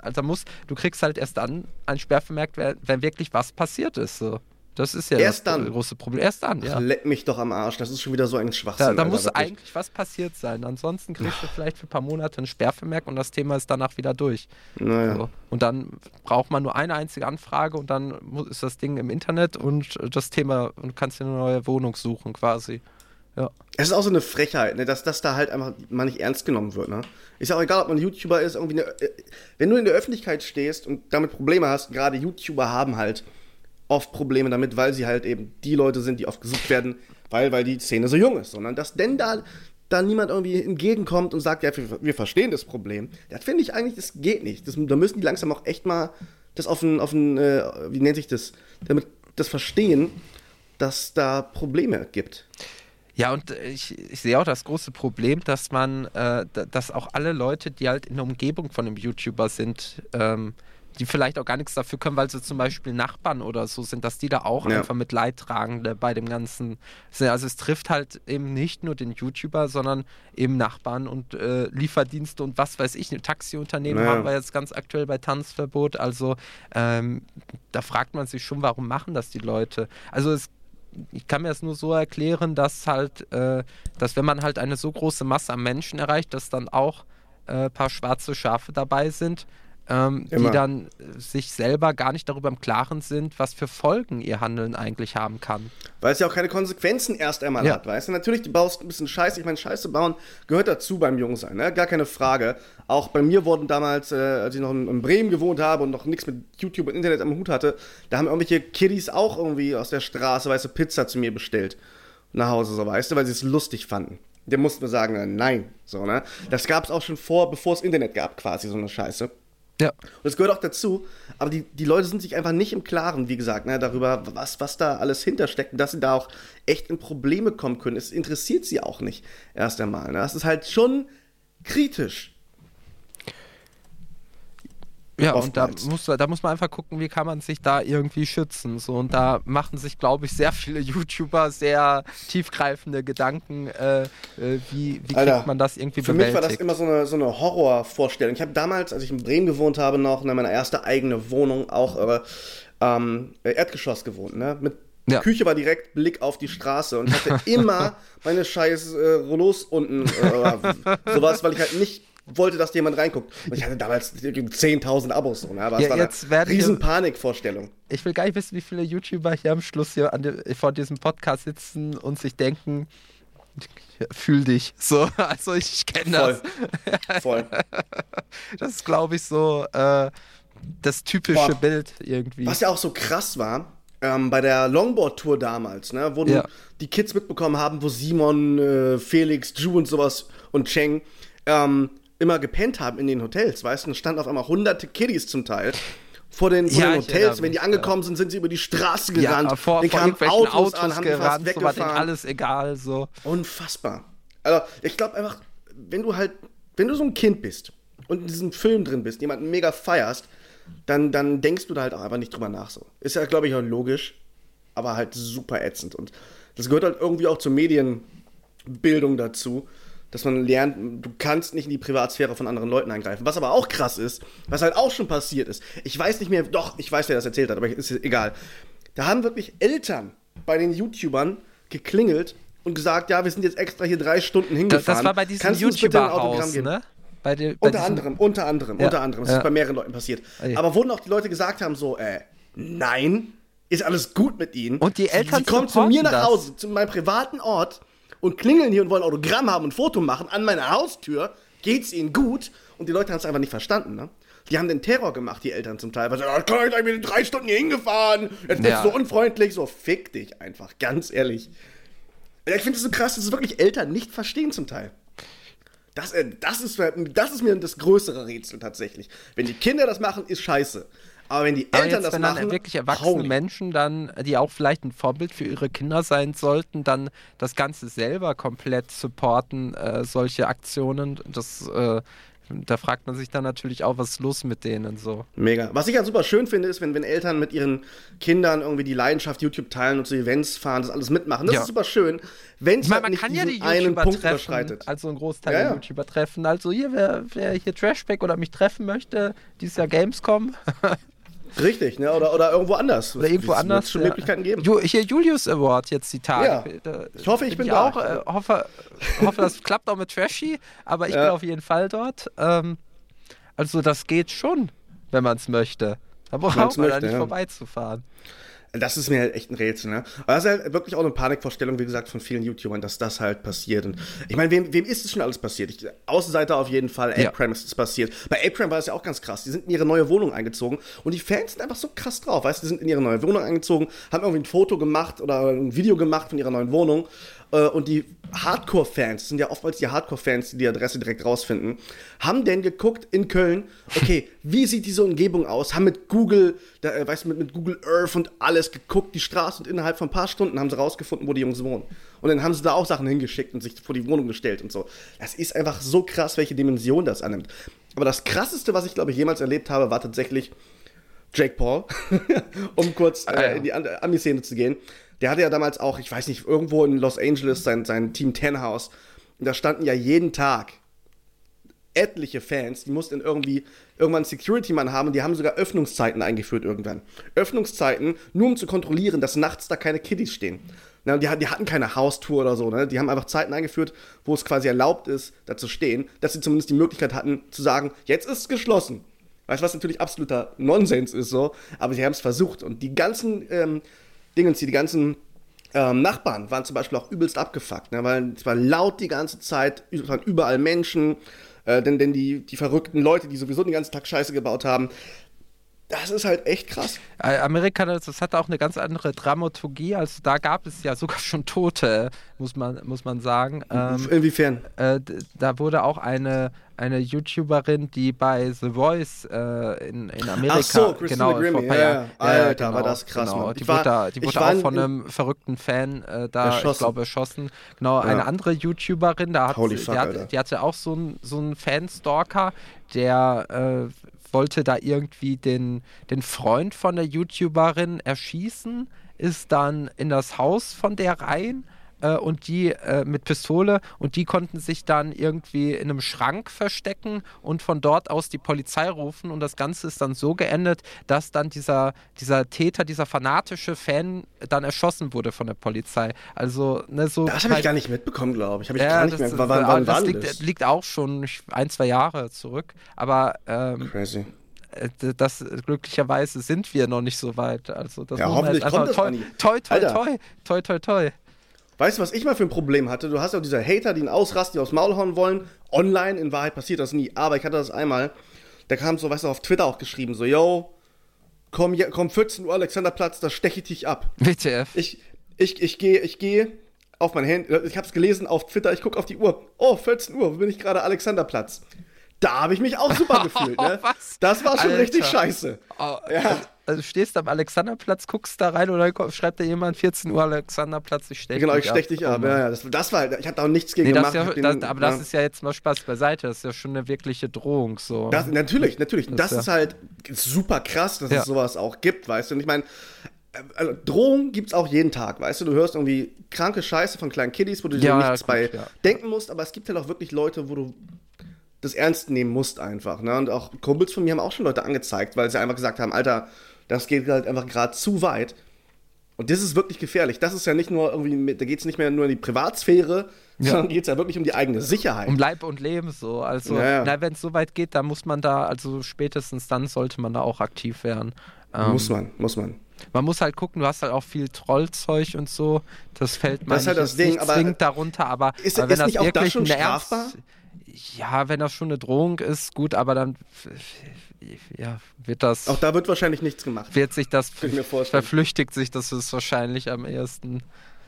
also musst, du kriegst halt erst dann ein Sperrvermerk, wenn wirklich was passiert ist. So. Das ist ja Erst das dann. große Problem. Erst dann, ja. Ach, leck mich doch am Arsch. Das ist schon wieder so ein Schwachsinn. Da, da muss wirklich. eigentlich was passiert sein. Ansonsten kriegst du vielleicht für ein paar Monate ein Sperrvermerk und das Thema ist danach wieder durch. Naja. So. Und dann braucht man nur eine einzige Anfrage und dann ist das Ding im Internet und das Thema und kannst dir eine neue Wohnung suchen quasi. Ja. Es ist auch so eine Frechheit, ne, dass das da halt einfach mal nicht ernst genommen wird. Ne? Ist ja auch egal, ob man YouTuber ist, irgendwie eine, äh, wenn du in der Öffentlichkeit stehst und damit Probleme hast, gerade YouTuber haben halt oft Probleme damit, weil sie halt eben die Leute sind, die oft gesucht werden, weil, weil die Szene so jung ist. Sondern dass denn da, da niemand irgendwie entgegenkommt und sagt, ja, wir, wir verstehen das Problem, das finde ich eigentlich, das geht nicht. Das, da müssen die langsam auch echt mal das auf ein, auf ein äh, wie nennt sich das, damit das verstehen, dass da Probleme gibt. Ja, und ich, ich, sehe auch das große Problem, dass man, äh, dass auch alle Leute, die halt in der Umgebung von einem YouTuber sind, ähm, die vielleicht auch gar nichts dafür können, weil sie zum Beispiel Nachbarn oder so sind, dass die da auch ja. einfach mit Leidtragende bei dem Ganzen sind. Also es trifft halt eben nicht nur den YouTuber, sondern eben Nachbarn und äh, Lieferdienste und was weiß ich. Taxiunternehmen naja. haben wir jetzt ganz aktuell bei Tanzverbot. Also ähm, da fragt man sich schon, warum machen das die Leute? Also es ich kann mir das nur so erklären, dass halt, äh, dass wenn man halt eine so große Masse an Menschen erreicht, dass dann auch ein äh, paar schwarze Schafe dabei sind, ähm, die dann sich selber gar nicht darüber im Klaren sind, was für Folgen ihr Handeln eigentlich haben kann. Weil es ja auch keine Konsequenzen erst einmal ja. hat, weißt du? Natürlich, du baust ein bisschen Scheiße. Ich meine, Scheiße bauen gehört dazu beim Jungsein, ne? Gar keine Frage. Auch bei mir wurden damals, äh, als ich noch in, in, Bremen gewohnt habe und noch nichts mit YouTube und Internet am Hut hatte, da haben irgendwelche Kiddies auch irgendwie aus der Straße, weißt du, Pizza zu mir bestellt. Nach Hause, so weißt du, weil sie es lustig fanden. Der mussten wir sagen, äh, nein, so, ne? Das gab es auch schon vor, bevor es Internet gab, quasi, so eine Scheiße. Ja. Und das gehört auch dazu. Aber die, die Leute sind sich einfach nicht im Klaren, wie gesagt, ne, darüber, was, was da alles hintersteckt und dass sie da auch echt in Probleme kommen können. Es interessiert sie auch nicht erst einmal. Ne? Das ist halt schon kritisch. Ja, und da muss, da muss man einfach gucken, wie kann man sich da irgendwie schützen. So, und da machen sich, glaube ich, sehr viele (laughs) YouTuber sehr tiefgreifende Gedanken, äh, äh wie, wie Alter, kriegt man das irgendwie Für bewältigt. mich war das immer so eine, so eine Horrorvorstellung. Ich habe damals, als ich in Bremen gewohnt habe, noch in meiner ersten eigene Wohnung auch äh, ähm, Erdgeschoss gewohnt, ne? Mit ja. Küche war direkt Blick auf die Straße und hatte (laughs) immer meine scheiß äh, Rollos unten äh, (laughs) sowas, weil ich halt nicht wollte, dass jemand reinguckt. Und ich hatte damals 10.000 Abos. So, ne? Aber ja, es war eine riesen Panikvorstellung. Ich will gar nicht wissen, wie viele YouTuber hier am Schluss hier die, vor diesem Podcast sitzen und sich denken, fühl dich. So, (laughs) also ich kenne das. Voll. (laughs) Das ist, glaube ich, so äh, das typische Boah. Bild irgendwie. Was ja auch so krass war, ähm, bei der Longboard-Tour damals, ne, wo ja. die Kids mitbekommen haben, wo Simon, äh, Felix, Ju und sowas und Cheng ähm, immer gepennt haben in den Hotels, weißt du, und stand auf einmal hunderte Kiddies zum Teil vor den, vor ja, den Hotels. Wenn die angekommen sind, sind sie über die Straße gerannt. Ja, vor, vor irgendwelchen Autos, Autos an, haben gerannt, so war denen alles egal. So. Unfassbar. Also ich glaube einfach, wenn du halt, wenn du so ein Kind bist und in diesem Film drin bist, jemanden mega feierst, dann, dann denkst du da halt auch einfach nicht drüber nach so. Ist ja, glaube ich, auch logisch, aber halt super ätzend. Und das gehört halt irgendwie auch zur Medienbildung dazu dass man lernt, du kannst nicht in die Privatsphäre von anderen Leuten eingreifen. Was aber auch krass ist, was halt auch schon passiert ist. Ich weiß nicht mehr, doch, ich weiß, wer das erzählt hat, aber ist egal. Da haben wirklich Eltern bei den YouTubern geklingelt und gesagt, ja, wir sind jetzt extra hier drei Stunden hingefahren. Das, das war bei diesem YouTuber-Haus, ne? Bei de, bei unter anderem, unter anderem, ja, unter anderem. Das ja. ist bei mehreren Leuten passiert. Okay. Aber wo noch die Leute gesagt haben, so, äh, nein, ist alles gut mit ihnen. Und die Eltern Sie, sie kommen zu mir nach Hause, zu meinem privaten Ort und klingeln hier und wollen Autogramm haben und Foto machen an meiner Haustür, geht's ihnen gut und die Leute haben es einfach nicht verstanden, ne? Die haben den Terror gemacht, die Eltern zum Teil. Weil sie sagen, oh, ich bin drei Stunden hier hingefahren. Jetzt bist ja. du so unfreundlich. So, fick dich einfach, ganz ehrlich. Ich finde es so krass, dass es wirklich Eltern nicht verstehen zum Teil. Das, äh, das, ist, das ist mir das größere Rätsel tatsächlich. Wenn die Kinder das machen, ist scheiße. Aber wenn die Eltern jetzt, das wenn machen, dann wirklich erwachsene Menschen dann, die auch vielleicht ein Vorbild für ihre Kinder sein sollten, dann das Ganze selber komplett supporten, äh, solche Aktionen, das äh, da fragt man sich dann natürlich auch, was ist los mit denen so. Mega. Was ich ja super schön finde, ist, wenn, wenn Eltern mit ihren Kindern irgendwie die Leidenschaft YouTube teilen und zu Events fahren, das alles mitmachen. Das ja. ist super schön. Wenn es halt nicht ja die einen Punkt treffen, überschreitet. Also ein Großteil ja, der YouTuber treffen. Also hier, wer, wer hier Trashback oder mich treffen möchte, dieses Jahr Gamescom. (laughs) Richtig, ne? oder, oder irgendwo anders. Oder irgendwo anders. Schon ja. Möglichkeiten geben. Ju hier Julius Award jetzt die Tage. Ja. Da, ich hoffe, ich bin, bin da. auch. Äh, hoffe, hoffe, das (laughs) klappt auch mit Trashy, aber ich ja. bin auf jeden Fall dort. Ähm, also das geht schon, wenn man es möchte. Da braucht man da nicht vorbeizufahren. Das ist mir halt echt ein Rätsel, ne? Aber das ist halt wirklich auch eine Panikvorstellung, wie gesagt, von vielen YouTubern, dass das halt passiert. Und ich meine, wem, wem ist es schon alles passiert? Ich, Außenseiter auf jeden Fall, ja. Aprem ist es passiert. Bei Aprem war es ja auch ganz krass. Die sind in ihre neue Wohnung eingezogen und die Fans sind einfach so krass drauf, weißt du? Die sind in ihre neue Wohnung eingezogen, haben irgendwie ein Foto gemacht oder ein Video gemacht von ihrer neuen Wohnung und die Hardcore-Fans, sind ja oftmals die Hardcore-Fans, die die Adresse direkt rausfinden, haben denn geguckt in Köln, okay, (laughs) wie sieht diese Umgebung aus? Haben mit Google, da, äh, weißt du, mit, mit Google Earth und alles geguckt, die Straße und innerhalb von ein paar Stunden haben sie rausgefunden, wo die Jungs wohnen. Und dann haben sie da auch Sachen hingeschickt und sich vor die Wohnung gestellt und so. Das ist einfach so krass, welche Dimension das annimmt. Aber das krasseste, was ich glaube ich jemals erlebt habe, war tatsächlich Jake Paul, (laughs) um kurz äh, ah, ja. in die Ami-Szene zu gehen. Der hatte ja damals auch, ich weiß nicht, irgendwo in Los Angeles sein, sein Team Ten House. Und da standen ja jeden Tag etliche Fans, die mussten irgendwie irgendwann einen Security-Mann haben, die haben sogar Öffnungszeiten eingeführt irgendwann. Öffnungszeiten, nur um zu kontrollieren, dass nachts da keine Kiddies stehen. Na, die, die, hatten keine Haustour oder so, ne? Die haben einfach Zeiten eingeführt, wo es quasi erlaubt ist, da zu stehen, dass sie zumindest die Möglichkeit hatten, zu sagen, jetzt ist es geschlossen. Weißt du, was natürlich absoluter Nonsens ist, so, aber sie haben es versucht. Und die ganzen ähm, Dingens, die ganzen ähm, Nachbarn waren zum Beispiel auch übelst abgefuckt, ne? weil es war laut die ganze Zeit, es waren überall Menschen, äh, denn, denn die, die verrückten Leute, die sowieso den ganzen Tag Scheiße gebaut haben, das ist halt echt krass. Äh, Amerika, das, hatte auch eine ganz andere Dramaturgie. Also da gab es ja sogar (laughs) schon Tote, muss man, muss man sagen. Ähm, Inwiefern? Äh, da wurde auch eine, eine YouTuberin, die bei The Voice äh, in, in Amerika. Ach so, genau, Grimmie, vor ja, ja. Alter, genau, war das krass, genau. Die, war, wurde, da, die wurde auch von einem verrückten Fan äh, da, erschossen. ich glaube, erschossen. Genau, ja. eine andere YouTuberin, da hat, fuck, die, hat, die, hatte auch so einen so Fanstalker, der äh, wollte da irgendwie den, den Freund von der YouTuberin erschießen, ist dann in das Haus von der rein äh, und die äh, mit Pistole und die konnten sich dann irgendwie in einem Schrank verstecken und von dort aus die Polizei rufen und das Ganze ist dann so geendet, dass dann dieser, dieser Täter, dieser fanatische Fan dann erschossen wurde von der Polizei. Also, ne, so. Das habe ich halt- gar nicht mitbekommen, glaube ich. Habe ich ja, gar nicht das, mehr. Wann, wann, wann das liegt, das? liegt auch schon ein, zwei Jahre zurück. Aber ähm, Crazy. äh, das glücklicherweise sind wir noch nicht so weit. Also das Ja, hoffentlich kommt das, toi, toi, toi, Alter. toi, toi, toi, toi. Weißt du, was ich mal für ein Problem hatte? Du hast ja diese Hater, die ihn ausrasten, die aufs Maul hauen wollen. Online, in Wahrheit passiert das nie. Aber ich hatte das einmal. Da kam so, weißt du, auf Twitter auch geschrieben, so, yo, komm, je- komm 14 Uhr Alexanderplatz, da steche ich dich ab. WTF. Ich, ich, ich gehe, ich gehe auf mein Handy, ich habe es gelesen auf Twitter, ich gucke auf die Uhr. Oh, 14 Uhr, wo bin ich gerade? Alexanderplatz. Da habe ich mich auch super (laughs) gefühlt, ne? Was? Das war schon Alter. richtig scheiße. Oh, Ja. Also du stehst am Alexanderplatz, guckst da rein und dann kommt- schreibt dir jemand 14 Uhr Alexanderplatz, ich stech Genau, ich stech dich ab. Ja, ja, das, das war, ich habe da auch nichts gegen Nee, das gemacht. ja, den- das, aber das ja. ist ja jetzt mal Spaß beiseite, das ist ja schon eine wirkliche Drohung so. Das, natürlich, natürlich. Das, Das ist halt super krass, dass es sowas auch gibt, weißt du. Und ich meine, also Drohungen gibt's auch jeden Tag, weißt du. Du hörst irgendwie kranke Scheiße von kleinen Kiddies, wo du dir nichts gut, bei denken musst, aber es gibt halt auch wirklich Leute, wo du das ernst nehmen musst einfach. Ne? Und auch Kumpels von mir haben auch schon Leute angezeigt, weil sie einfach gesagt haben, Alter, das geht halt einfach gerade zu weit. Und das ist wirklich gefährlich. Das ist ja nicht nur irgendwie, da geht es nicht mehr nur in die Privatsphäre, sondern geht es ja wirklich um die eigene Sicherheit. um Leib und Leben so. Also, Ja, ja. na, wenn es so weit geht, dann muss man da, also spätestens dann sollte man da auch aktiv werden. Ähm, muss man, muss man. Man muss halt gucken, du hast halt auch viel Trollzeug und so. Das fällt Das ist halt das Ding, nicht aber- zwingend darunter, aber, Ist- aber wenn ist das nicht auch das wirklich schon strafbar? Ernst, ja, wenn das schon eine Drohung ist, gut, aber dann ja, wird das Auch da wird wahrscheinlich nichts gemacht. wird sich das verflüchtigt sich das ist wahrscheinlich am ehesten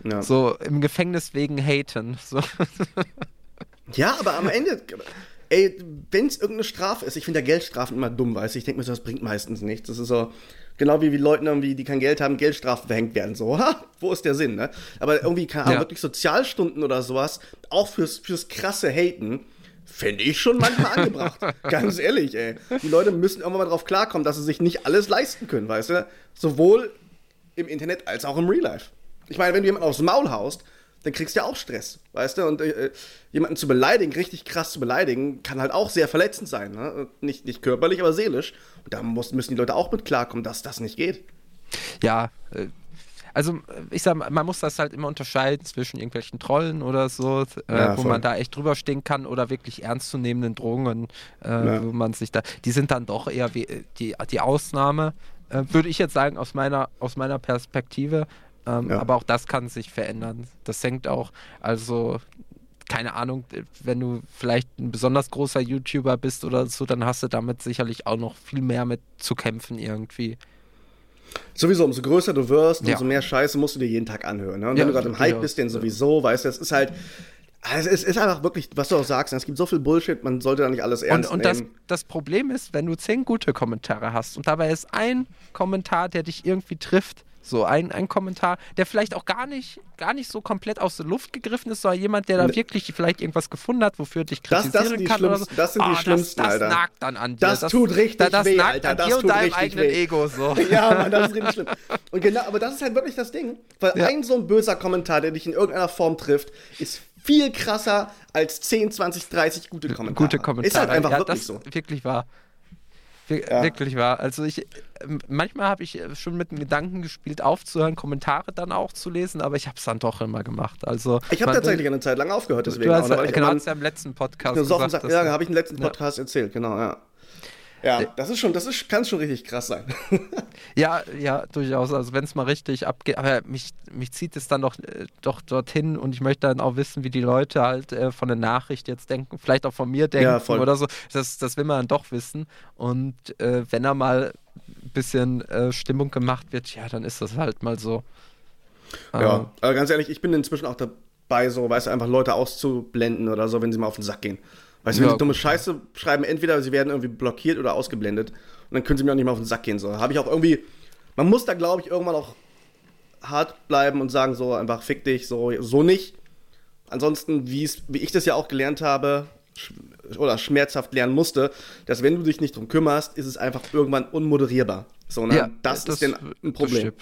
Ja. so im Gefängnis wegen haten so (laughs) Ja, aber am Ende, ey, wenn es irgendeine Strafe ist, ich finde ja Geldstrafen immer dumm, weißt du, ich denke mir so, das bringt meistens nichts. Das ist so, genau wie, wie Leuten irgendwie, die kein Geld haben, Geldstrafen verhängt werden. So, (laughs) ha, wo ist der Sinn, ne? Aber irgendwie, keine Ahnung, Ja. wirklich Sozialstunden oder sowas, auch fürs, fürs krasse Haten, finde ich schon manchmal angebracht. (laughs) Ganz ehrlich, ey. Die Leute müssen irgendwann mal drauf klarkommen, dass sie sich nicht alles leisten können, weißt du? Sowohl im Internet als auch im Real Life. Ich meine, wenn du jemanden aufs Maul haust, dann kriegst du ja auch Stress, weißt du? Und äh, jemanden zu beleidigen, richtig krass zu beleidigen, kann halt auch sehr verletzend sein. Ne? Nicht, nicht körperlich, aber seelisch. Und da muss, müssen die Leute auch mit klarkommen, dass das nicht geht. ja äh, also ich sag mal, man muss das halt immer unterscheiden zwischen irgendwelchen Trollen oder so, äh, Ja, wo voll. man da echt drüber stehen kann oder wirklich ernstzunehmenden Drohungen, äh, Ja. wo man sich da, die sind dann doch eher wie, äh, die, die Ausnahme, äh, würde ich jetzt sagen, aus meiner, aus meiner Perspektive. Ähm, Ja. Aber auch das kann sich verändern. Das hängt auch, also keine Ahnung, wenn du vielleicht ein besonders großer YouTuber bist oder so, dann hast du damit sicherlich auch noch viel mehr mit zu kämpfen irgendwie. Sowieso, umso größer du wirst, Ja. umso mehr Scheiße musst du dir jeden Tag anhören. Ne? Und Ja, wenn du gerade im Hype durchaus. bist, den sowieso, weißt du, es ist halt. Also es ist einfach wirklich, was du auch sagst, es gibt so viel Bullshit, man sollte da nicht alles Und, ernst und das, nehmen. das Problem ist, wenn du zehn gute Kommentare hast und dabei ist ein Kommentar, der dich irgendwie trifft, so ein, ein Kommentar, der vielleicht auch gar nicht, gar nicht so komplett aus der Luft gegriffen ist, sondern jemand, der da wirklich vielleicht irgendwas gefunden hat, wofür er dich Das- kritisieren das die kann oder so. das sind die Ah, schlimmsten, das, das Alter. nagt dann an dir. Das tut richtig da, das weh, nagt Alter, an das dir und deinem eigenen weh. Ego so. (laughs) Ja, Mann, das ist richtig schlimm. Und genau, aber das ist halt wirklich das Ding. Weil Ja. ein so ein böser Kommentar, der dich in irgendeiner Form trifft, ist viel krasser als 10, 20, 30 gute Kommentare. Gute Kommentare. Ist halt einfach ja, wirklich das so. Wirklich wahr. Wir, Ja. Wirklich wahr. Also ich, ähm, manchmal habe ich äh, schon mit dem Gedanken gespielt, aufzuhören, Kommentare dann auch zu lesen, aber ich habe es dann doch immer gemacht. Also Ich habe tatsächlich eine Zeit lang aufgehört, deswegen. Du hast, auch, genau, hast ja im letzten Podcast gesagt. sag, dass- ja, habe ich im letzten Ja. Podcast erzählt, genau, ja. Ja, das ist schon, das ist, kann schon richtig krass sein. (laughs) Ja, ja, durchaus. Also wenn es mal richtig abgeht, aber mich, mich zieht es dann doch, äh, doch dorthin und ich möchte dann auch wissen, wie die Leute halt äh, von der Nachricht jetzt denken, vielleicht auch von mir denken Ja, oder so. Das, das will man dann doch wissen. Und äh, wenn da mal ein bisschen äh, Stimmung gemacht wird, ja, dann ist das halt mal so. Ja, Ähm, aber ganz ehrlich, ich bin inzwischen auch dabei, so, weißt du, einfach Leute auszublenden oder so, wenn sie mal auf den Sack gehen. Weißt du, wenn Ja, sie dumme Scheiße schreiben, entweder sie werden irgendwie blockiert oder ausgeblendet und dann können sie mir auch nicht mehr auf den Sack gehen. So, habe ich auch irgendwie, man muss da, glaube ich, irgendwann auch hart bleiben und sagen, so, einfach fick dich, so, so nicht. Ansonsten, wie ich das ja auch gelernt habe, oder schmerzhaft lernen musste, dass wenn du dich nicht drum kümmerst, ist es einfach irgendwann unmoderierbar. So, ne? Ja, das, das, ist denn ein Problem.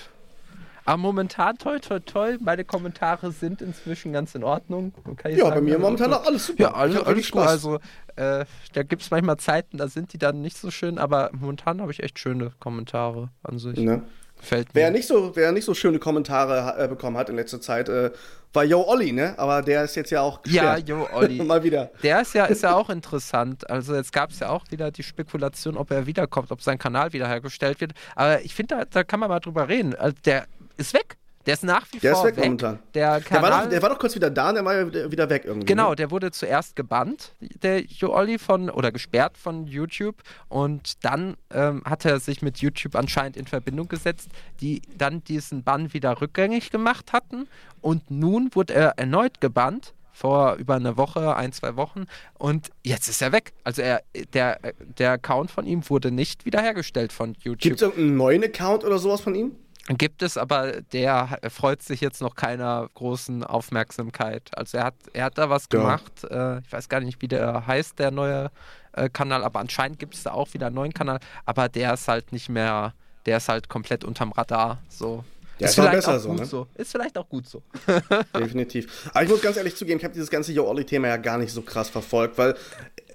Aber momentan, toll, toll, toll, meine Kommentare sind inzwischen ganz in Ordnung. ja, sagen, bei mir momentan auch alles super. Ja, alles, alles gut. Also, äh, da gibt es manchmal Zeiten, da sind die dann nicht so schön, aber momentan habe ich echt schöne Kommentare an sich. Ne? Gefällt mir. Wer nicht so, wer nicht so schöne Kommentare äh, bekommen hat in letzter Zeit, äh, war Yo Olli, ne? Aber der ist jetzt ja auch gesperrt. Ja, Yo Olli. (laughs) Mal wieder. Der ist ja, ist ja auch interessant. Also jetzt gab es ja auch wieder die Spekulation, ob er wiederkommt, ob sein Kanal wiederhergestellt wird. Aber ich finde, da, da, kann man mal drüber reden. Also der ist weg. Der ist nach wie der vor ist weg, weg. momentan. Der, Kanal, der, war doch, der war doch kurz wieder da und der war ja wieder weg irgendwie. Genau, ne? der wurde zuerst gebannt, der Joolli von, oder gesperrt von YouTube und dann ähm, hat er sich mit YouTube anscheinend in Verbindung gesetzt, die dann diesen Bann wieder rückgängig gemacht hatten und nun wurde er erneut gebannt vor über einer Woche, ein, zwei Wochen und jetzt ist er weg. Also er, der, der Account von ihm wurde nicht wiederhergestellt von YouTube. Gibt es irgendeinen neuen Account oder sowas von ihm? Gibt es, aber der freut sich jetzt noch keiner großen Aufmerksamkeit. Also er hat, er hat da was ja. gemacht. Äh, ich weiß gar nicht, wie der heißt, der neue äh, Kanal, aber anscheinend gibt es da auch wieder einen neuen Kanal, aber der ist halt nicht mehr, der ist halt komplett unterm Radar. So. Ja, ist, ist vielleicht besser so, ne? so, Ist vielleicht auch gut so. (laughs) Definitiv. Aber ich muss ganz ehrlich zugeben, ich habe dieses ganze Yo Olli-Thema ja gar nicht so krass verfolgt, weil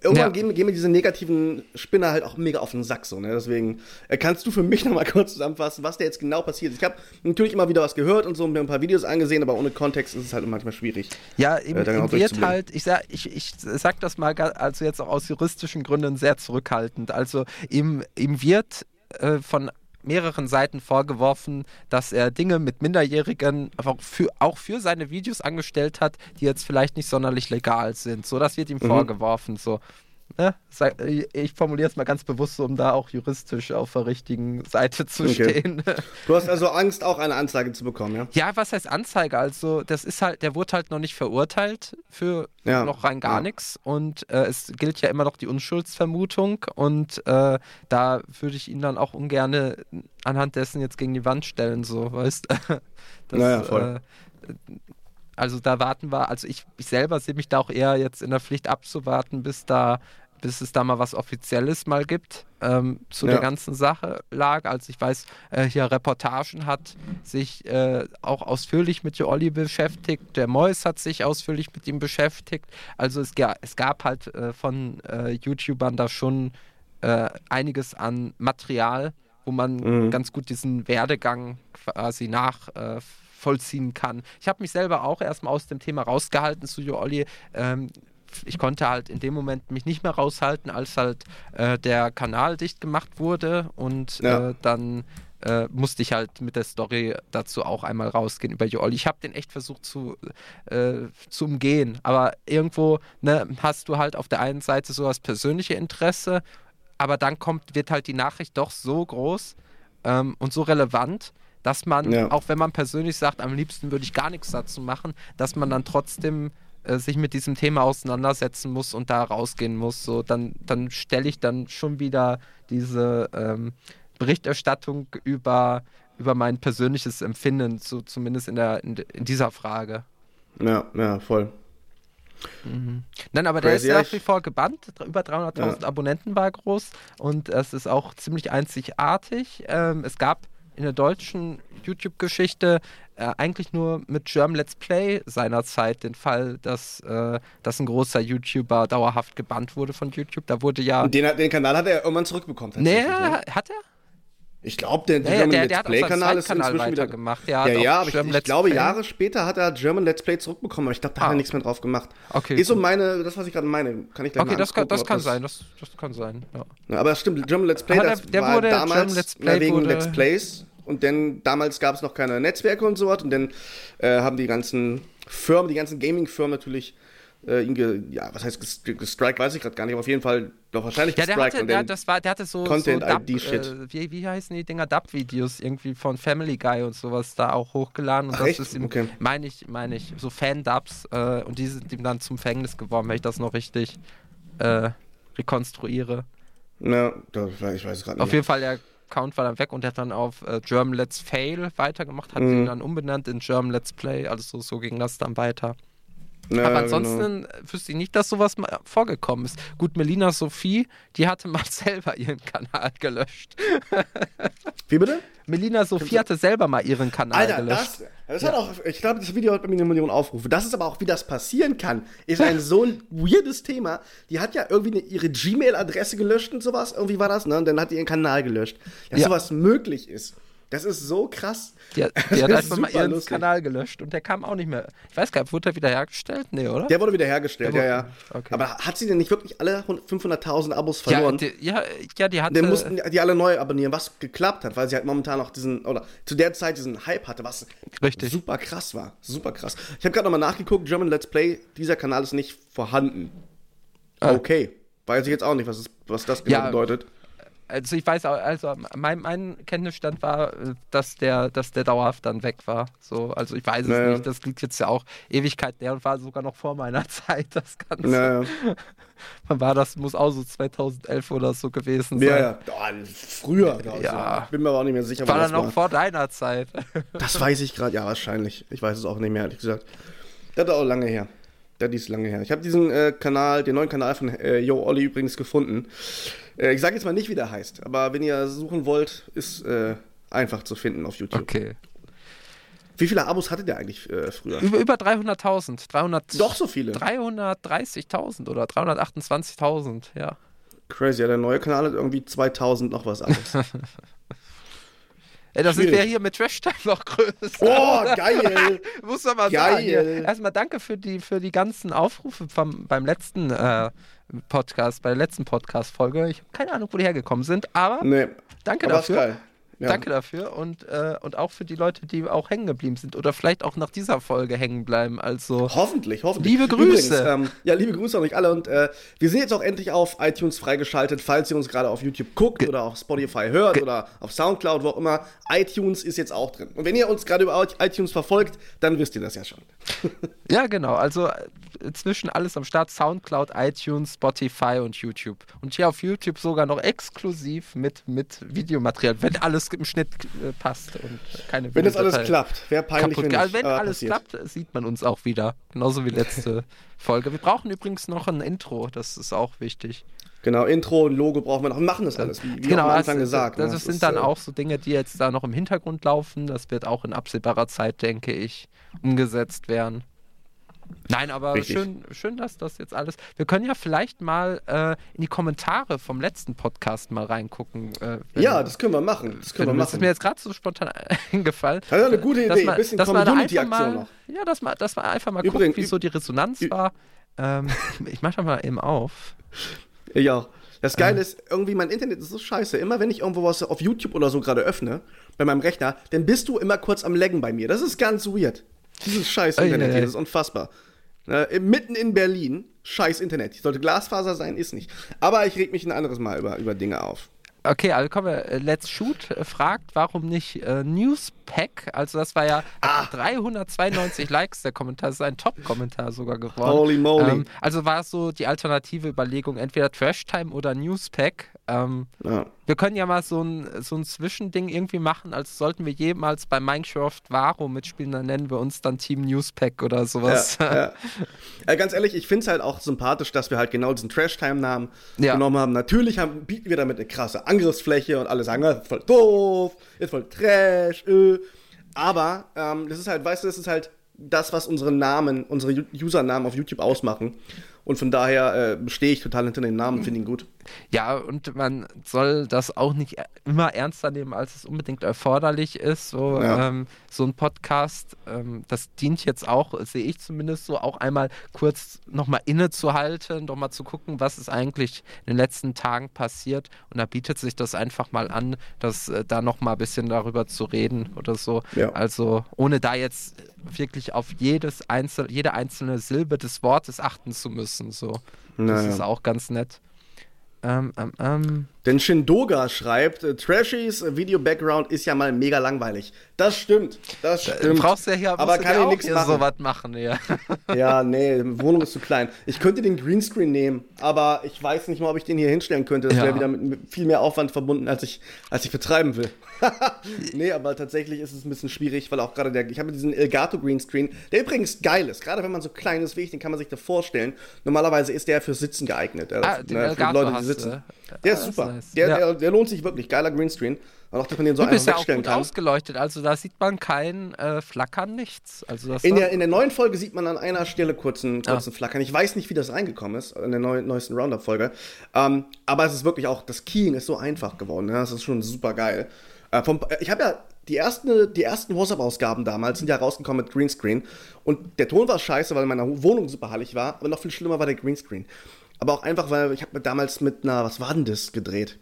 irgendwann ja. gehen, gehen mir diese negativen Spinner halt auch mega auf den Sack. So, ne? Deswegen äh, kannst du für mich (laughs) nochmal kurz zusammenfassen, was da jetzt genau passiert ist. Ich habe natürlich immer wieder was gehört und so mir ein paar Videos angesehen, aber ohne Kontext ist es halt manchmal schwierig. Ja, äh, ihm wird halt, ich sag, ich, ich sag das mal also jetzt auch aus juristischen Gründen sehr zurückhaltend. Also ihm, ihm wird äh, von mehreren Seiten vorgeworfen, dass er Dinge mit Minderjährigen auch für, auch für seine Videos angestellt hat, die jetzt vielleicht nicht sonderlich legal sind. So, das wird ihm mhm. vorgeworfen. So, ne? ich formuliere es mal ganz bewusst, um da auch juristisch auf der richtigen Seite zu okay. stehen. Du hast also Angst, auch eine Anzeige zu bekommen, ja? Ja, was heißt Anzeige? Also, das ist halt, der wurde halt noch nicht verurteilt für ja. noch rein gar ja. nichts und äh, es gilt ja immer noch die Unschuldsvermutung und äh, da würde ich ihn dann auch ungern anhand dessen jetzt gegen die Wand stellen, so, weißt du? (laughs) naja, voll. Äh, also da warten wir, also ich, ich selber sehe mich da auch eher jetzt in der Pflicht abzuwarten, bis da bis es da mal was Offizielles mal gibt ähm, zu ja. der ganzen Sache lag. Als ich weiß, äh, hier Reportagen hat sich äh, auch ausführlich mit Olli beschäftigt. Der Mois hat sich ausführlich mit ihm beschäftigt. Also es, es gab halt äh, von äh, YouTubern da schon äh, einiges an Material, wo man mhm. ganz gut diesen Werdegang quasi nach äh, vollziehen kann. Ich habe mich selber auch erstmal aus dem Thema rausgehalten zu Olli. Ähm, ich konnte halt in dem Moment mich nicht mehr raushalten, als halt äh, der Kanal dicht gemacht wurde und ja. äh, dann äh, musste ich halt mit der Story dazu auch einmal rausgehen über Joel. Ich habe den echt versucht zu, äh, zu umgehen, aber irgendwo ne, hast du halt auf der einen Seite so das persönliche Interesse, aber dann kommt, wird halt die Nachricht doch so groß ähm, und so relevant, dass man, ja. auch wenn man persönlich sagt, am liebsten würde ich gar nichts dazu machen, dass man dann trotzdem äh, sich mit diesem Thema auseinandersetzen muss und da rausgehen muss. So, dann, dann stelle ich dann schon wieder diese ähm, Berichterstattung über, über mein persönliches Empfinden, so zumindest in, der, in, in dieser Frage. Ja, ja, voll. Mhm. Nein, aber Crazy, der ist nach wie vor gebannt. Über 300.000 ja. Abonnenten war groß und es ist auch ziemlich einzigartig. Ähm, es gab in der deutschen YouTube-Geschichte äh, eigentlich nur mit German Let's Play seinerzeit den Fall, dass, äh, dass ein großer YouTuber dauerhaft gebannt wurde von YouTube. Da wurde ja. Den, den Kanal hat er irgendwann zurückbekommen. Nee, ne? hat er? Ich glaube, der, der, ja, German der, Let's Play-Kanal ist inzwischen wieder gemacht. Ja, ja, ja aber ich, ich glaube, Jahre später hat er German Let's Play zurückbekommen, aber ich glaube, da ah. hat er ah. nichts mehr drauf gemacht. Okay. Ist so meine, das, was ich gerade meine, kann ich gleich Okay, das kann, das kann sein, das, das kann sein. Ja. aber das stimmt, German Let's Play, das der, war damals Let's Play wegen wurde, Let's Plays und dann damals gab es noch keine Netzwerke und so was und dann äh, haben die ganzen Firmen, die ganzen Gaming-Firmen natürlich äh, ihn, ge, ja, was heißt gestrikt, weiß ich gerade gar nicht, aber auf jeden Fall doch wahrscheinlich ja, der hatte, der, das war, der hatte so Content-ID-Shit. So äh, wie, wie heißen die Dinger? Dub-Videos irgendwie von Family Guy und sowas da auch hochgeladen. Und Ach, das echt? ist ihm, okay. meine ich, meine ich, so Fan-Dubs äh, und die sind ihm dann zum Fängnis geworden, wenn ich das noch richtig äh, rekonstruiere. Na, ich weiß gerade nicht. Auf jeden Fall, der Account war dann weg und er hat dann auf äh, German Let's Fail weitergemacht, hat mhm. ihn dann umbenannt in German Let's Play, also so, so ging das dann weiter. Ja, Aber ansonsten genau. wüsste ich nicht, dass sowas mal vorgekommen ist. Gut, Melina Sophie, die hatte mal (laughs) selber ihren Kanal gelöscht. Wie bitte? Melina Sophie hatte selber mal ihren Kanal Alter, gelöscht. Das, das ja. hat auch, ich glaube, das Video hat bei mir eine Million Aufrufe. Das ist aber auch, wie das passieren kann, ist ein so ein weirdes Thema. Die hat ja irgendwie eine, ihre Gmail-Adresse gelöscht und sowas. Irgendwie war das, ne? Und dann hat die ihren Kanal gelöscht. Dass ja. sowas möglich ist. Das ist so krass. Hat, die hat (laughs) einfach mal ihren lustig. Kanal gelöscht und der kam auch nicht mehr. Ich weiß gar nicht, wurde der wiederhergestellt? Nee, oder? Der wurde wiederhergestellt, ja, ja. Okay. Aber hat sie denn nicht wirklich alle 500.000 Abos verloren? Ja, die, ja, ja, die hatte. Dann mussten die alle neu abonnieren, was geklappt hat, weil sie halt momentan noch diesen, oder zu der Zeit diesen Hype hatte, was Richtig. super krass war. Super krass. Ich habe gerade nochmal nachgeguckt, German Let's Play, dieser Kanal ist nicht vorhanden. Ah. Okay. Weiß ich jetzt auch nicht, was, ist, was das genau ja, bedeutet also ich weiß auch, also mein, mein Kenntnisstand war, dass der, dass der dauerhaft dann weg war. So, also ich weiß es naja. nicht. Das liegt jetzt ja auch Ewigkeit der und war sogar noch vor meiner (laughs) Zeit, das Ganze. Naja. Wann war das? Muss auch so 2011 oder so gewesen sein. Ja, ja. Oh, früher, ich. Ja. Bin mir aber auch nicht mehr sicher. War dann noch vor deiner Zeit. (laughs) das weiß ich gerade, ja, wahrscheinlich. Ich weiß es auch nicht mehr, ehrlich gesagt. Das ist auch lange her. Das ist lange her. Ich habe diesen äh, Kanal, den neuen Kanal von äh, Yo Olli übrigens gefunden. Äh, ich sage jetzt mal nicht, wie der heißt, aber wenn ihr suchen wollt, ist äh, einfach zu finden auf YouTube. Okay. Wie viele Abos hatte der eigentlich äh, früher? Über, über 300.000. 300, Doch so viele. 330.000 oder 328.000, ja. Crazy, ja, der neue Kanal hat irgendwie 2000 noch was anderes. (laughs) Ey, da sind wir hier mit Trash Time noch größer. Oh, geil. (laughs) Muss man mal geil. sagen. Erstmal danke für die, für die ganzen Aufrufe vom, beim letzten äh, Podcast, bei der letzten Podcast-Folge. Ich habe keine Ahnung, wo die hergekommen sind, aber nee, danke aber dafür. Geil. Ja. Danke dafür und, äh, und auch für die Leute, die auch hängen geblieben sind oder vielleicht auch nach dieser Folge hängen bleiben. Also hoffentlich, hoffentlich. Liebe Grüße. Übrigens, ähm, ja, liebe Grüße an euch alle und äh, wir sind jetzt auch endlich auf iTunes freigeschaltet, falls ihr uns gerade auf YouTube guckt Ge oder auf Spotify hört Ge oder auf Soundcloud, wo auch immer. iTunes ist jetzt auch drin. Und wenn ihr uns gerade über iTunes verfolgt, dann wisst ihr das ja schon. ja, genau. Also äh, zwischen alles am Start: Soundcloud, iTunes, Spotify und YouTube. Und hier auf YouTube sogar noch exklusiv mit, mit Videomaterial, wenn alles im Schnitt äh, passt und keine Wenn das alles klappt, wäre peinlich, kaputt. wenn, nicht, wenn alles passiert. klappt, sieht man uns auch wieder. Genauso wie letzte (laughs) Folge. Wir brauchen übrigens noch ein Intro, das ist auch wichtig. Genau, Intro und Logo brauchen wir noch. Wir machen das alles, wie, wie genau, am Anfang also, gesagt. Das, ne? das sind ist, dann äh, auch so Dinge, die jetzt da noch im Hintergrund laufen. Das wird auch in absehbarer Zeit, denke ich, umgesetzt werden. Nein, aber schön, schön, dass das jetzt alles. Wir können ja vielleicht mal äh, in die Kommentare vom letzten Podcast mal reingucken. Äh, ja, das können wir machen. Das können wir machen. Das ist mir jetzt gerade so spontan (laughs) eingefallen. Das ist eine gute Idee. Man, ein bisschen Community-Aktion noch. Ja, dass man, dass man einfach mal Übrigens, guckt, wie so die Resonanz war. Ähm, (laughs) ich mache mal eben auf. Ja. Das Geile äh. ist, irgendwie mein Internet ist so scheiße. Immer wenn ich irgendwo was auf YouTube oder so gerade öffne, bei meinem Rechner, dann bist du immer kurz am Laggen bei mir. Das ist ganz weird. Dieses scheiß Internet hier, das ist unfassbar. Äh, mitten in Berlin, scheiß Internet. Sollte Glasfaser sein, ist nicht. Aber ich reg mich ein anderes Mal über, über Dinge auf. Okay, also kommen wir. Äh, Let's Shoot äh, fragt, warum nicht äh, Newspack? Also, das war ja ah. 392 Likes, der Kommentar. Das ist ein Top-Kommentar sogar geworden. Holy moly. Ähm, also war es so die alternative Überlegung, entweder Trash Time oder Newspack. Ähm, ja. Wir können ja mal so ein, so ein Zwischending irgendwie machen, als sollten wir jemals bei Minecraft Varo mitspielen, dann nennen wir uns dann Team Newspack oder sowas. Ja, ja. äh, ganz ehrlich, ich finde es halt auch sympathisch, dass wir halt genau diesen Trash-Time-Namen genommen haben. Natürlich haben, bieten wir damit eine krasse Angriffsfläche und alle sagen, ist voll doof, ist voll Trash, äh. Aber ähm, das ist halt, weißt du, das ist halt das, was unsere Namen, unsere Usernamen auf YouTube ausmachen. Und von daher äh, stehe ich total hinter den Namen, finde ihn gut. Ja, und man soll das auch nicht immer ernster nehmen, als es unbedingt erforderlich ist. So, ja. ähm, so ein Podcast, ähm, das dient jetzt auch, sehe ich zumindest so, auch einmal kurz nochmal innezuhalten, nochmal zu gucken, was ist eigentlich in den letzten Tagen passiert. Und da bietet sich das einfach mal an, dass äh, da nochmal ein bisschen darüber zu reden oder so. Ja. Also ohne da jetzt wirklich auf jedes einzel jede einzelne Silbe des Wortes achten zu müssen. So. Das naja. ist auch ganz nett. Ähm, ähm, ähm. Denn Shindoga schreibt, äh, Trashys Video-Background ist ja mal mega langweilig. Das stimmt, das stimmt. Du brauchst ja hier, aber kann ich nichts machen. sowas machen, ja. (laughs) Ja, nee, Wohnung ist zu klein. Ich könnte den Greenscreen nehmen, aber ich weiß nicht mal, ob ich den hier hinstellen könnte. Das ja. wäre wieder mit viel mehr Aufwand verbunden, als ich, als ich betreiben will. (laughs) nee, aber tatsächlich ist es ein bisschen schwierig, weil auch gerade der, ich habe diesen Elgato Greenscreen, der übrigens geil ist. Gerade wenn man so klein ist wie ich, den kann man sich da vorstellen. Normalerweise ist der für Sitzen geeignet. Ah, ne, für Leute, die sitzen. Der ist super. Nice. Der, ja. der, der, lohnt sich wirklich. Geiler Greenscreen. Und auch, dass man den so du bist ja auch gut kann. ausgeleuchtet, also da sieht man kein äh, Flackern, nichts. Also das in, der, in der neuen Folge sieht man an einer Stelle kurzen, ah. kurzen ah. Flackern. Ich weiß nicht, wie das reingekommen ist, in der neu, neuesten Roundup-Folge. Ähm, aber es ist wirklich auch, das Keying ist so einfach geworden. Ne? Das ist schon super geil. Äh, vom, ich habe ja die ersten, die ersten WhatsApp-Ausgaben damals sind ja rausgekommen mit Greenscreen. Und der Ton war scheiße, weil meine Wohnung super hallig war. Aber noch viel schlimmer war der Greenscreen. Aber auch einfach, weil ich habe damals mit einer, was war denn das, gedreht?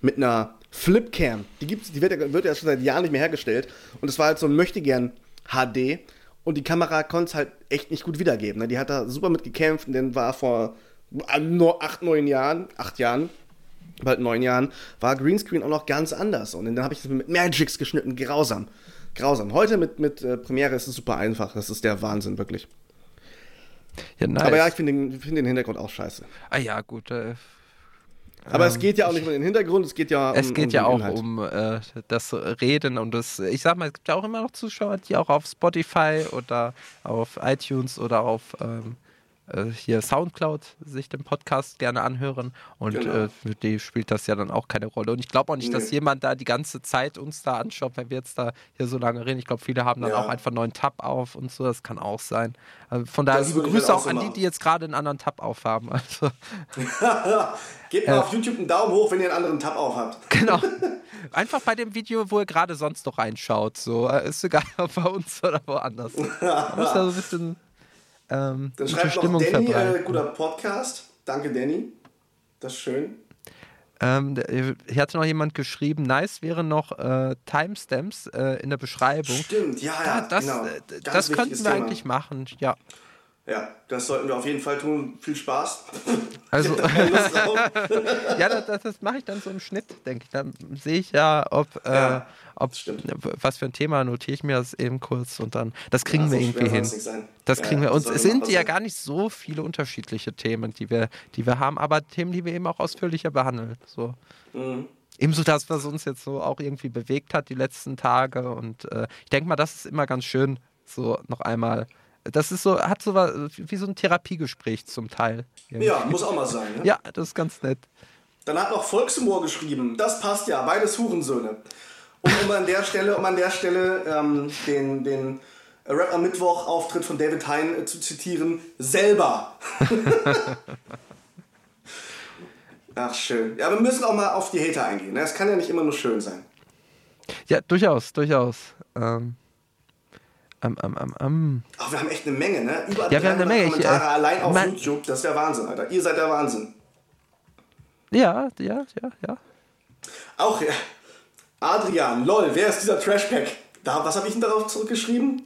Mit einer Flipcam. Die gibt's, die wird ja, wird ja schon seit Jahren nicht mehr hergestellt. Und es war halt so ein Möchtegern HD. Und die Kamera konnte es halt echt nicht gut wiedergeben. Ne? Die hat da super mitgekämpft und dann war vor nur acht, neun Jahren, acht Jahren, bald neun Jahren, war Greenscreen auch noch ganz anders. Und dann habe ich das mit Magix geschnitten, grausam. Grausam. Heute mit, mit äh, Premiere ist es super einfach. Das ist der Wahnsinn, wirklich. Ja, nice. Aber ja, ich finde den, find den Hintergrund auch scheiße. Ah ja, gut. Äh, aber ähm, es geht ja auch nicht um den Hintergrund, es geht ja um Es geht um ja auch Inhalt. um äh, das Reden und das, ich sag mal, es gibt ja auch immer noch Zuschauer, die auch auf Spotify oder auf iTunes oder auf ähm, äh, hier Soundcloud sich den Podcast gerne anhören und genau. äh, für die spielt das ja dann auch keine Rolle. Und ich glaube auch nicht, nee. dass jemand da die ganze Zeit uns da anschaut, wenn wir jetzt da hier so lange reden. Ich glaube, viele haben dann ja. auch einfach einen neuen Tab auf und so, das kann auch sein. Also von daher liebe Grüße auch, auch so an die, die jetzt gerade einen anderen Tab aufhaben. (laughs) Also. (laughs) Gebt mal äh, auf YouTube einen Daumen hoch, wenn ihr einen anderen Tab auf habt. (laughs) Genau. Einfach bei dem Video, wo ihr gerade sonst noch reinschaut. So, äh, ist egal, ob bei uns oder woanders. Man muss da so ein bisschen ähm, Dann schreibt noch Stimmung Danny, äh, guter Podcast. Danke, Danny. Das ist schön. Ähm, hier hatte noch jemand geschrieben, nice wäre noch äh, Timestamps äh, in der Beschreibung. Stimmt, ja, ja. Da, das genau. Äh, das könnten wir Thema. eigentlich machen, ja. Ja, das sollten wir auf jeden Fall tun. Viel Spaß. (laughs) Also, (laughs) (laughs) ja, das, das mache ich dann so im Schnitt, denke ich. Dann sehe ich ja, ob, äh, ja, äh, ob was für ein Thema notiere ich mir das eben kurz und dann, das kriegen ja, wir irgendwie hin. Das kriegen ja, wir. Und es sind ja gar nicht so viele unterschiedliche Themen, die wir, die wir haben, aber Themen, die wir eben auch ausführlicher behandeln. So. Mhm. Ebenso das, was uns jetzt so auch irgendwie bewegt hat die letzten Tage. Und äh, ich denke mal, das ist immer ganz schön, so noch einmal das ist so, hat so was, wie so ein Therapiegespräch zum Teil. Irgendwie. Ja, muss auch mal sein. Ne? Ja, das ist ganz nett. Dann hat noch Volkshumor geschrieben. Das passt ja, beides Hurensöhne. Um, um an der Stelle, um an der Stelle ähm, den, den Rap am Mittwoch Auftritt von David Hein äh, zu zitieren, selber. (laughs) Ach, schön. Ja, wir müssen auch mal auf die Hater eingehen. Ne? Es kann ja nicht immer nur schön sein. Ja, durchaus, durchaus. Ähm, ähm, ähm, ähm. Ach, wir haben echt eine Menge, ne? Über ja, wir haben eine Menge. Kommentare ich, äh, allein auf YouTube. Das ist der Wahnsinn, Alter. Ihr seid der Wahnsinn. Ja, ja, ja, ja. Auch, ja. Adrian, lol, wer ist dieser Trashpack? Da, was habe ich denn darauf zurückgeschrieben?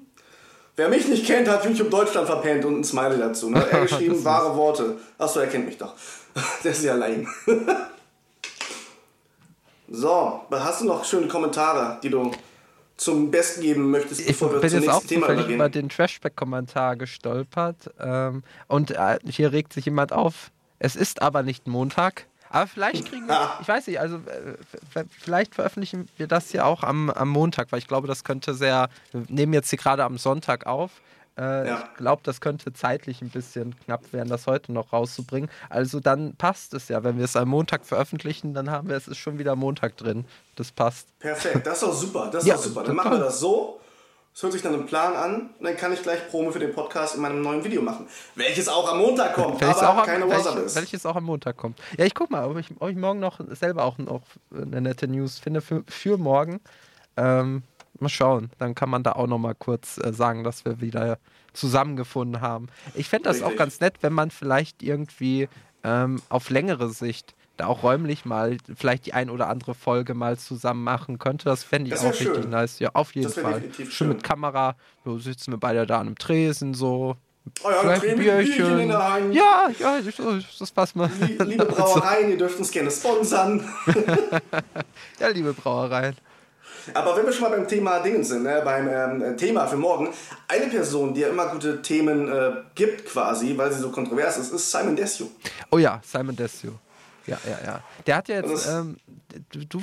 Wer mich nicht kennt, hat YouTube Deutschland verpennt und ein Smiley dazu. Ne? (laughs) Er geschrieben, wahre Worte. Achso, er kennt mich doch. (laughs) Der ist ja lame. (laughs) so, hast du noch schöne Kommentare, die du zum Besten geben möchtest, bevor ich wir bin zum jetzt auch Thema übergehen. über den Trashback-Kommentar gestolpert ähm, und äh, hier regt sich jemand auf. Es ist aber nicht Montag. Aber vielleicht kriegen wir, (laughs) ich weiß nicht, also äh, vielleicht veröffentlichen wir das ja auch am, am Montag, weil ich glaube, das könnte sehr, wir nehmen jetzt hier gerade am Sonntag auf. Äh, ja. Ich glaube, das könnte zeitlich ein bisschen knapp werden, das heute noch rauszubringen. Also dann passt es ja. Wenn wir es am Montag veröffentlichen, dann haben wir es ist schon wieder Montag drin. Das passt. Perfekt, das ist doch super. Das ist ja, super. Dann machen wir das so. Es hört sich dann im Plan an und dann kann ich gleich Promo für den Podcast in meinem neuen Video machen. Welches auch am Montag kommt, welches aber auch keine WhatsApp ist. Welches auch am Montag kommt. Ja, ich guck mal, ob ich, ob ich morgen noch selber auch noch eine nette News finde für, für morgen. Ähm, mal schauen. Dann kann man da auch noch mal kurz äh, sagen, dass wir wieder zusammengefunden haben. Ich fände das Richtig. auch ganz nett, wenn man vielleicht irgendwie ähm, auf längere Sicht da auch räumlich mal vielleicht die ein oder andere Folge mal zusammen machen könnte. Das fände ich auch richtig schön. nice. Ja, auf jeden Fall. Schön mit Kamera. So sitzen wir beide da an einem Tresen so. Oh ja, ein Bierchen in der Hand. Ja, ja, das, das passt mal. Liebe (laughs) Brauereien, ihr dürft uns gerne sponsern. (laughs) ja, liebe Brauereien. Aber wenn wir schon mal beim Thema Dingen sind, ne, beim ähm, Thema für morgen, eine Person, die ja immer gute Themen äh, gibt quasi, weil sie so kontrovers ist, ist Simon Desue. Oh ja, Simon Desue. Ja, ja, ja. Der hat ja jetzt, ähm, du,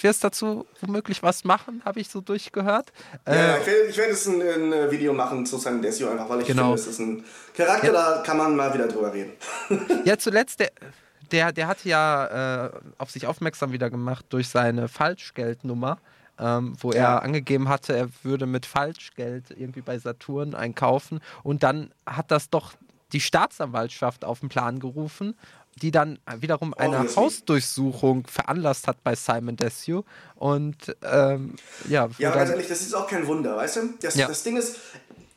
wirst dazu womöglich was machen, habe ich so durchgehört. Ja, äh, ich werde, ich werde jetzt ein, ein, Video machen zu Simon Desue, einfach weil ich genau. finde, es ist ein Charakter, ja. da kann man mal wieder drüber reden. (laughs) ja, zuletzt, der, der, der hat ja äh, auf sich aufmerksam wieder gemacht durch seine Falschgeldnummer ähm, wo ja. er angegeben hatte, er würde mit Falschgeld irgendwie bei Saturn einkaufen. Und dann hat das doch die Staatsanwaltschaft auf den Plan gerufen, die dann wiederum eine oh, Hausdurchsuchung veranlasst hat bei Simon Desue. Und ähm, ja. Ja, aber ganz ehrlich, das ist auch kein Wunder, weißt du? Das, ja. das Ding ist,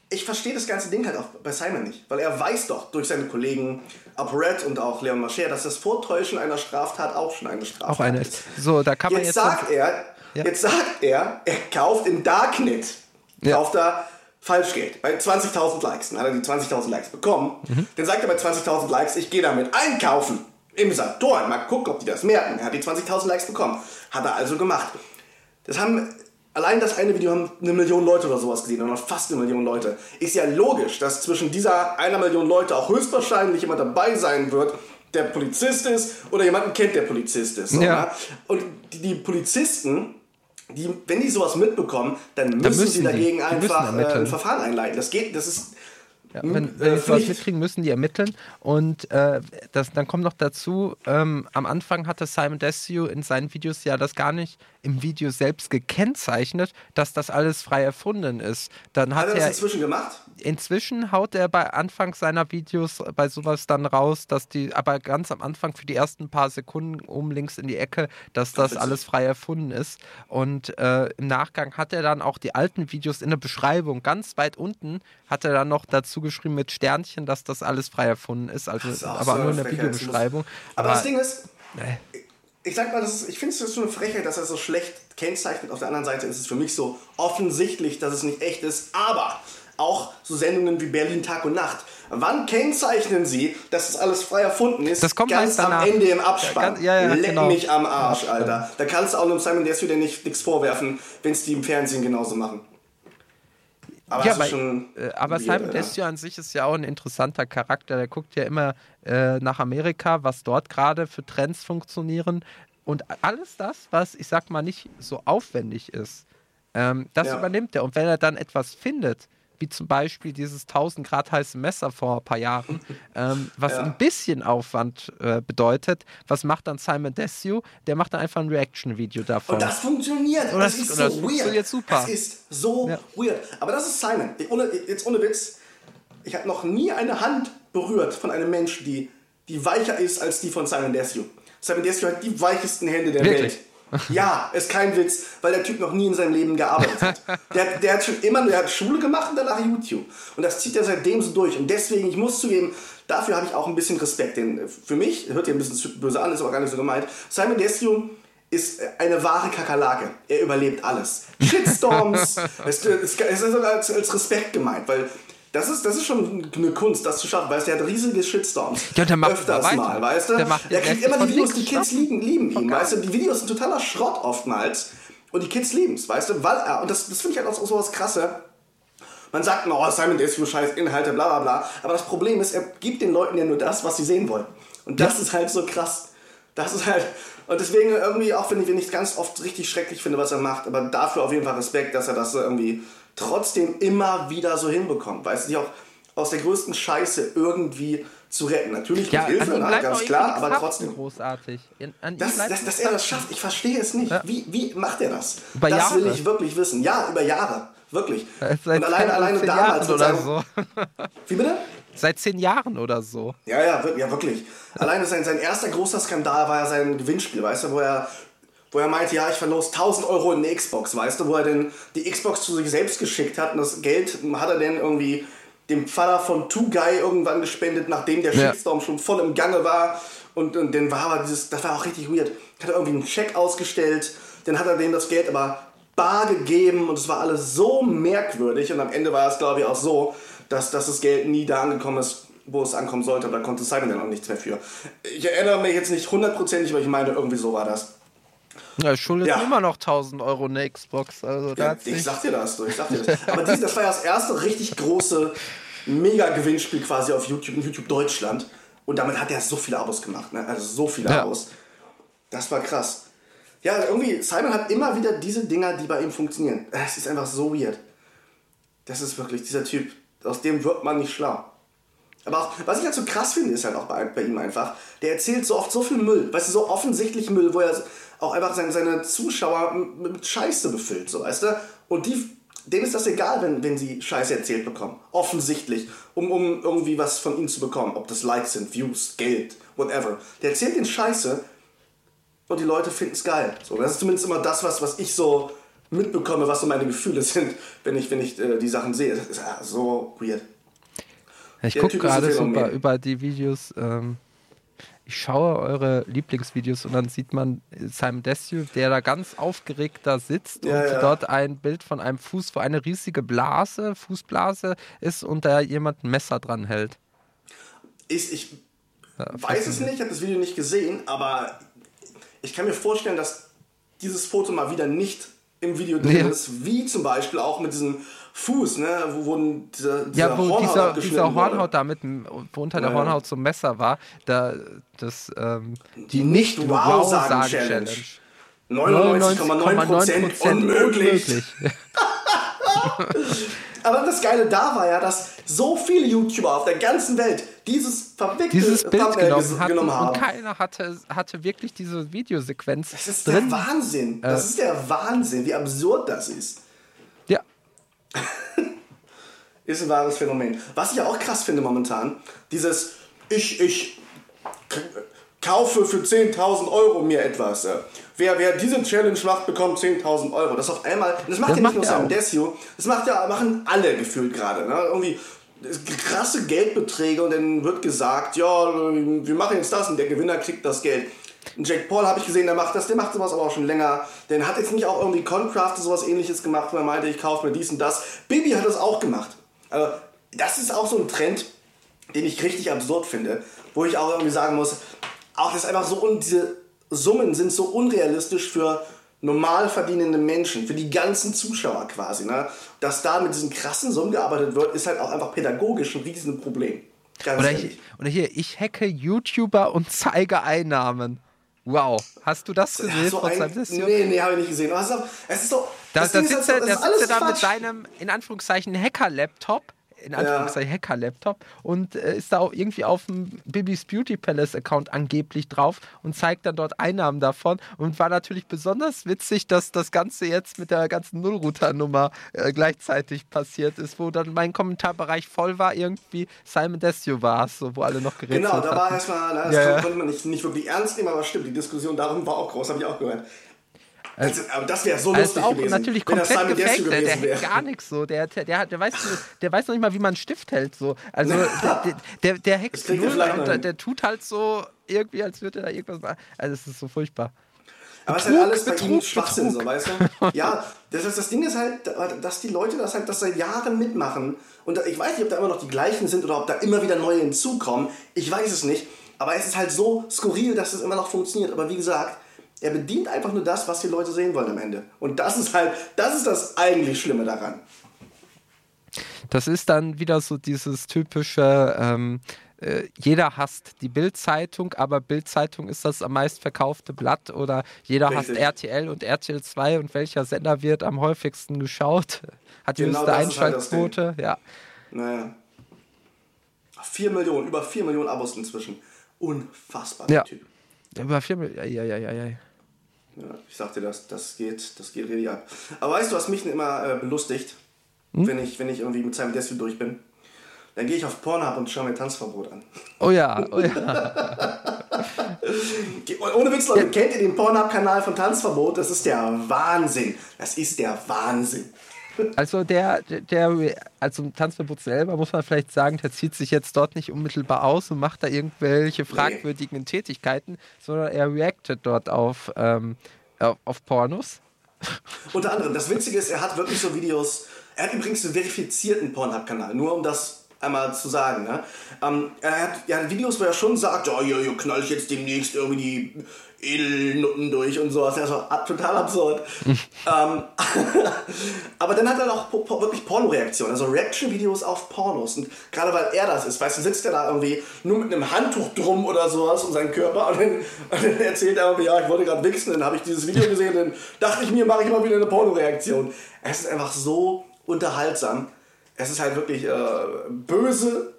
ich verstehe das ganze Ding halt auch bei Simon nicht, weil er weiß doch durch seine Kollegen Apparet und auch Leon Mascher, dass das Vortäuschen einer Straftat auch schon eine Straftat auch eine ist. So, da kann man jetzt, jetzt sagt er, ja. Jetzt sagt er, er kauft im Darknet, ja. kauft er Falschgeld bei 20.000 Likes. Dann hat er die 20.000 Likes bekommen. Mhm. Dann sagt er bei 20.000 Likes, ich gehe damit einkaufen im Saturn. Mal gucken, ob die das merken. Er hat die 20.000 Likes bekommen. Hat er also gemacht. Das haben allein das eine Video haben eine Million Leute oder sowas gesehen, oder fast eine Million Leute. Ist ja logisch, dass zwischen dieser einer Million Leute auch höchstwahrscheinlich jemand dabei sein wird, der Polizist ist oder jemanden kennt, der Polizist ist. Ja. Ne? Und die Polizisten die, wenn die sowas mitbekommen, dann müssen, müssen sie dagegen die, einfach äh, ein Verfahren einleiten. Das geht, das ist. Ja, hm, wenn, wenn äh, die sowas mitkriegen, müssen die ermitteln. Und äh, das, dann kommt noch dazu, ähm, am Anfang hatte Simon Desue in seinen Videos ja das gar nicht im Video selbst gekennzeichnet, dass das alles frei erfunden ist. Dann hat, hat er das inzwischen gemacht? Inzwischen haut er bei Anfang seiner Videos bei sowas dann raus, dass die, aber ganz am Anfang für die ersten paar Sekunden oben links in die Ecke, dass das alles frei erfunden ist. Und äh, im Nachgang hat er dann auch die alten Videos in der Beschreibung ganz weit unten, hat er dann noch dazu geschrieben mit Sternchen, dass das alles frei erfunden ist, also ist aber so nur in der Videobeschreibung. Aber, aber, das Ding ist, nee. Ich sag mal, ist, ich finde es schon eine Frechheit, dass er so schlecht kennzeichnet. Auf der anderen Seite ist es für mich so offensichtlich, dass es nicht echt ist, aber auch so Sendungen wie Berlin Tag und Nacht. Wann kennzeichnen Sie, dass das alles frei erfunden ist? Das kommt ganz am Ende im Abspann. Ja, ja, Leck genau. mich am Arsch, Alter. Da kannst du auch einem Simon Desue nicht nichts vorwerfen, wenn es die im Fernsehen genauso machen. Aber, ja, aber, schon äh, aber Simon ja. Desue an sich ist ja auch ein interessanter Charakter. Der guckt ja immer äh, nach Amerika, was dort gerade für Trends funktionieren. Und alles das, was ich sag mal nicht so aufwendig ist, ähm, das ja. übernimmt er. Und wenn er dann etwas findet, wie zum Beispiel dieses 1000 Grad heiße Messer vor ein paar Jahren, (laughs) ähm, was ja. ein bisschen Aufwand äh, bedeutet. Was macht dann Simon Desue? Der macht dann einfach ein Reaction-Video davon. Und das funktioniert. Und das, das ist so das weird. super. Das ist so ja. weird. Aber das ist Simon. Ich, ohne, jetzt ohne Witz. Ich habe noch nie eine Hand berührt von einem Menschen, die, die weicher ist als die von Simon Desue. Simon Desue hat die weichesten Hände der Wirklich? Welt. Ja, ist kein Witz, weil der Typ noch nie in seinem Leben gearbeitet hat. (laughs) Der, der hat schon immer, der hat Schule gemacht und danach YouTube. Und das zieht er seitdem so durch. Und deswegen, ich muss zugeben, dafür habe ich auch ein bisschen Respekt. Denn für mich, hört ihr ein bisschen böse an, ist aber gar nicht so gemeint, Simon Desue ist eine wahre Kakerlake. Er überlebt alles. Shitstorms, (laughs) es, es, es ist als, als Respekt gemeint, weil das ist, das ist schon eine Kunst, das zu schaffen, weißt du, der hat riesige Shitstorms. Ja, der macht öfters mal, weißt du? Der, macht, der kriegt immer die Videos, die Kids lieben, lieben ihn, weißt du? Die Videos sind totaler Schrott oftmals und die Kids lieben es, weißt du? Weil er, und das, das finde ich halt auch so was krasse. Man sagt, oh, Simon der ist für scheiß Inhalte, bla bla bla. Aber das Problem ist, er gibt den Leuten ja nur das, was sie sehen wollen. Und das ja. ist halt so krass. Das ist halt. Und deswegen irgendwie, auch wenn ich, ich ganz oft richtig schrecklich finde, was er macht, aber dafür auf jeden Fall Respekt, dass er das irgendwie trotzdem immer wieder so hinbekommt. Weißt du, die auch aus der größten Scheiße irgendwie zu retten. Natürlich ja, mit Hilfe, na, ganz klar, aber trotzdem. Großartig. An das, das, dass er das schafft, ich verstehe es nicht. Ja. Wie, wie macht er das? Über das Jahre. will ich wirklich wissen. Ja, über Jahre. Wirklich. Seit Und alleine, alleine damals. Oder seinem, so. (laughs) Wie bitte? Seit zehn Jahren oder so. Ja, ja, ja wirklich. Alleine sein, sein erster großer Skandal war ja sein Gewinnspiel, weißt du, wo er wo er meinte, ja, ich verlos 1000 Euro in eine Xbox, weißt du, wo er denn die Xbox zu sich selbst geschickt hat und das Geld hat er dann irgendwie dem Vater von Two Guy irgendwann gespendet, nachdem der ja. Shitstorm schon voll im Gange war und, und dann war aber dieses, das war auch richtig weird, hat er irgendwie einen Scheck ausgestellt, dann hat er dem das Geld aber bar gegeben und es war alles so merkwürdig und am Ende war es glaube ich auch so, dass, dass das Geld nie da angekommen ist, wo es ankommen sollte. Da konnte Simon dann auch nichts mehr für. Ich erinnere mich jetzt nicht hundertprozentig, aber ich meine, irgendwie so war das. Ja, schuldet ja. immer noch 1000 Euro eine Xbox. Also ja, ich sag dir das, ich sag dir das. Aber dies, das war ja das erste richtig große Mega-Gewinnspiel quasi auf YouTube, in YouTube Deutschland. Und damit hat er so viele Abos gemacht, ne? Also so viele ja. Abos. Das war krass. Ja, irgendwie, Simon hat immer wieder diese Dinger, die bei ihm funktionieren. Es ist einfach so weird. Das ist wirklich dieser Typ, aus dem wird man nicht schlau. Aber auch, was ich halt so krass finde, ist halt auch bei, bei ihm einfach, der erzählt so oft so viel Müll, weißt du, so offensichtlich Müll, wo er auch einfach seine, seine Zuschauer mit Scheiße befüllt, so, weißt du? Und die, denen ist das egal, wenn, wenn sie Scheiße erzählt bekommen. Offensichtlich. Um, um irgendwie was von ihnen zu bekommen. Ob das Likes sind, Views, Geld, whatever. Der erzählt den Scheiße und die Leute finden es geil. So, das ist zumindest immer das, was, was ich so mitbekomme, was so meine Gefühle (laughs) sind, wenn ich, wenn ich äh, die Sachen sehe. Das ist ja so weird. Ich gucke gerade so über, über, die Videos. Ähm, ich schaue eure Lieblingsvideos und dann sieht man Simon Desue, der da ganz aufgeregt da sitzt ja, und ja. dort ein Bild von einem Fuß, wo eine riesige Blase, Fußblase ist und da jemand ein Messer dran hält. Ich, ich ja, weiß es nicht, ich habe das Video nicht gesehen, aber ich kann mir vorstellen, dass dieses Foto mal wieder nicht im Video drin ist, wie zum Beispiel auch mit diesem Fuß, ne, wo wurden dieser, dieser ja, wo Hornhaut dieser, dieser Hornhaut da mit, wo unter der ja. Hornhaut so ein Messer war, da das ähm, die nicht wow sagen Challenge. 99,9% unmöglich. unmöglich. (laughs) Aber das Geile da war ja, dass so viele YouTuber auf der ganzen Welt dieses verwickte dieses Bild genommen, hatten, genommen haben. Und keiner hatte, hatte wirklich diese Videosequenz. Das ist drin. der Wahnsinn. Das äh, ist der Wahnsinn, wie absurd das ist. Ist ein wahres Phänomen. Was ich ja auch krass finde momentan, dieses ich, ich kaufe für 10.000 Euro mir etwas. Wer, wer diese Challenge macht, bekommt 10.000 Euro. Das auf einmal, das macht das ja nicht nur Sam Desio, das macht ja, machen alle gefühlt gerade. Ne? Irgendwie krasse Geldbeträge und dann wird gesagt, ja, wir machen jetzt das und der Gewinner kriegt das Geld. Jack Paul habe ich gesehen, der macht das, der macht sowas aber auch schon länger. Der hat jetzt nicht auch irgendwie Concraft sowas ähnliches gemacht, wo er meinte, ich kaufe mir dies und das. Bibi hat das auch gemacht. Also, das ist auch so ein Trend, den ich richtig absurd finde, wo ich auch irgendwie sagen muss, auch das ist einfach so, und diese Summen sind so unrealistisch für normal verdienende Menschen, für die ganzen Zuschauer quasi. Ne? Dass da mit diesen krassen Summen gearbeitet wird, ist halt auch einfach pädagogisch ein Riesenproblem. Ganz oder, ich, oder hier, ich hacke YouTuber und zeige Einnahmen. Wow, hast du das gesehen so von seinem Nee, nee, habe ich nicht gesehen. Es ist so. Da, da sitzt er da mit seinem, in Anführungszeichen, Hacker-Laptop in Anführungszeichen ja. Hacker-Laptop und äh, ist da auch irgendwie auf dem Bibis Beauty Palace-Account angeblich drauf und zeigt dann dort Einnahmen davon und war natürlich besonders witzig, dass das Ganze jetzt mit der ganzen Nullrouter-Nummer äh, gleichzeitig passiert ist, wo dann mein Kommentarbereich voll war, irgendwie Simon Desio war es, so, wo alle noch geredet haben. Genau, da war erstmal, das ja, konnte man nicht, nicht wirklich ernst nehmen, aber stimmt, die Diskussion darum war auch groß, habe ich auch gehört. Also, aber das wäre so lustig auch gewesen. natürlich komplett gefaked. Der, der hält gar nichts so. Der, der, der, der, weiß, der weiß noch nicht mal, wie man einen Stift hält. So. Also (laughs) der, der, der hext null und der, der tut halt so irgendwie, als würde er da irgendwas machen. Also es ist so furchtbar. Aber es ist halt alles bei Betrug, ihm Schwachsinn, so, weißt du? (laughs) Ja, das, ist, das Ding ist halt, dass die Leute das halt das seit Jahren mitmachen. Und ich weiß nicht, ob da immer noch die gleichen sind oder ob da immer wieder neue hinzukommen. Ich weiß es nicht. Aber es ist halt so skurril, dass es immer noch funktioniert. Aber wie gesagt, er bedient einfach nur das, was die Leute sehen wollen am Ende. Und das ist halt, das ist das eigentlich Schlimme daran. Das ist dann wieder so dieses typische, ähm, äh, jeder hasst die Bild-Zeitung, aber Bild-Zeitung ist das am meistverkaufte Blatt oder jeder Richtig. hasst RTL und RTL 2 und welcher Sender wird am häufigsten geschaut? (laughs) Hat die genau höchste halt Einschaltquote, halt ja. Naja. 4 Millionen, über 4 Millionen Abos inzwischen. Unfassbar, der ja. Typ. Über 4 Millionen, ja, ja, ja, ja. Ja, ich sagte das, das geht, das geht richtig ab. Aber weißt du, was mich immer äh, belustigt, hm? wenn, ich, wenn ich irgendwie mit seinem Desktop durch bin? Dann gehe ich auf Pornhub und schaue mir Tanzverbot an. Oh ja, oh ja. (laughs) Ohne Witz, Leute, ja. kennt ihr den Pornhub-Kanal von Tanzverbot? Das ist der Wahnsinn. Das ist der Wahnsinn. Also der, der, also Tanzverbot selber muss man vielleicht sagen, der zieht sich jetzt dort nicht unmittelbar aus und macht da irgendwelche fragwürdigen nee. Tätigkeiten, sondern er reactet dort auf, ähm, auf, auf Pornos. (laughs) Unter anderem, das Witzige ist, er hat wirklich so Videos, er hat übrigens einen verifizierten Pornhub-Kanal, nur um das einmal zu sagen. Ne? Ähm, er hat ja Videos, wo er schon sagt, oh, hier, hier knall ich jetzt demnächst irgendwie die Edelnutten durch und sowas. Also total absurd. (laughs) ähm, (laughs) aber dann hat er auch wirklich Porno-Reaktionen, also Reaction-Videos auf Pornos. Und gerade weil er das ist, weißt du, sitzt er da irgendwie nur mit einem Handtuch drum oder sowas um seinen Körper und dann, (laughs) und dann erzählt er irgendwie, ja, ich wollte gerade wichsen, dann habe ich dieses Video gesehen, dann dachte ich mir, mache ich mal wieder eine Porno-Reaktion. Es ist einfach so unterhaltsam. Es ist halt wirklich äh, böse,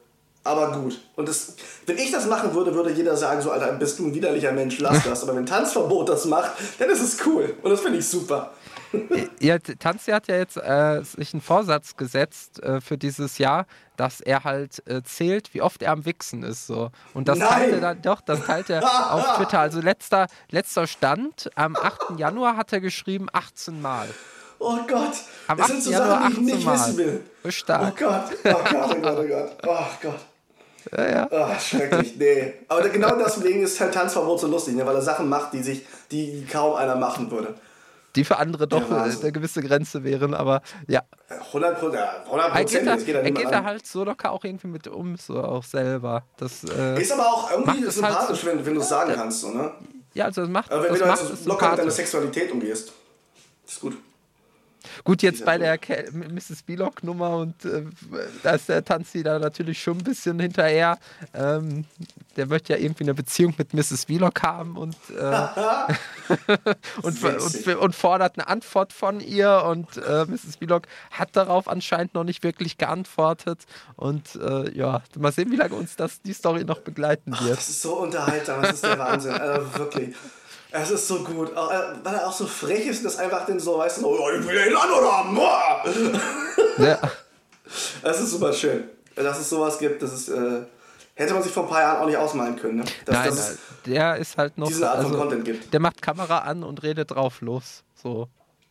aber gut. Und das, wenn ich das machen würde, würde jeder sagen, so Alter, bist du ein widerlicher Mensch, lass (laughs) das. Aber wenn Tanzverbot das macht, dann ist es cool. Und das finde ich super. Ja, Tanzi hat ja jetzt äh, sich einen Vorsatz gesetzt äh, für dieses Jahr, dass er halt äh, zählt, wie oft er am Wichsen ist. So. Und das Nein. teilt er dann, doch, das teilt er (laughs) auf Twitter. Also letzter, letzter Stand, am 8. Januar hat er geschrieben 18 Mal. Oh Gott, Am das sind 8. so Januar Sachen, die ich 18 nicht Mal. wissen will. So Oh stark. Gott, oh Gott, oh Gott, oh Gott. Oh Gott. Ja, ja. Ach, schrecklich, nee. Aber genau deswegen ist halt Tanzverbot so lustig, ne? weil er Sachen macht, die sich, die kaum einer machen würde. Die für andere doch Ja, Wahnsinn. eine gewisse Grenze wären, aber ja. 100 Prozent, ja, 100 Er geht, Prozent, da, das geht ja er, geht da halt so locker auch irgendwie mit um, so auch selber. Das, äh, Ist aber auch irgendwie Macht es halt sympathisch, wenn, wenn du es sagen kannst, so, ne? ja, also das macht, Aber wenn, das wenn du halt so locker mit deiner sympathisch. Sexualität umgehst. Ist gut. Gut, jetzt bei der Ke Mrs. Belock-Nummer und äh, da ist der Tanzi da natürlich schon ein bisschen hinterher. Ähm, der möchte ja irgendwie eine Beziehung mit Mrs. Belock haben und, äh, (laughs) und, und, und fordert eine Antwort von ihr und äh, Mrs. Belock hat darauf anscheinend noch nicht wirklich geantwortet und äh, ja, mal sehen, wie lange uns das die Story noch begleiten wird. Das ist so unterhaltsam, das ist der Wahnsinn. Also wirklich. Es ist so gut. Auch, äh, weil er auch so frech ist und das einfach den so, weißt du, oh, ich will den Land haben. Ja. (laughs) Das ist super schön. Dass es sowas gibt, das ist, äh, hätte man sich vor ein paar Jahren auch nicht ausmalen können. Ne? Dass, Nein, dass der ist halt noch. diese Art von also, Content gibt. Der macht Kamera an und redet drauf los. So.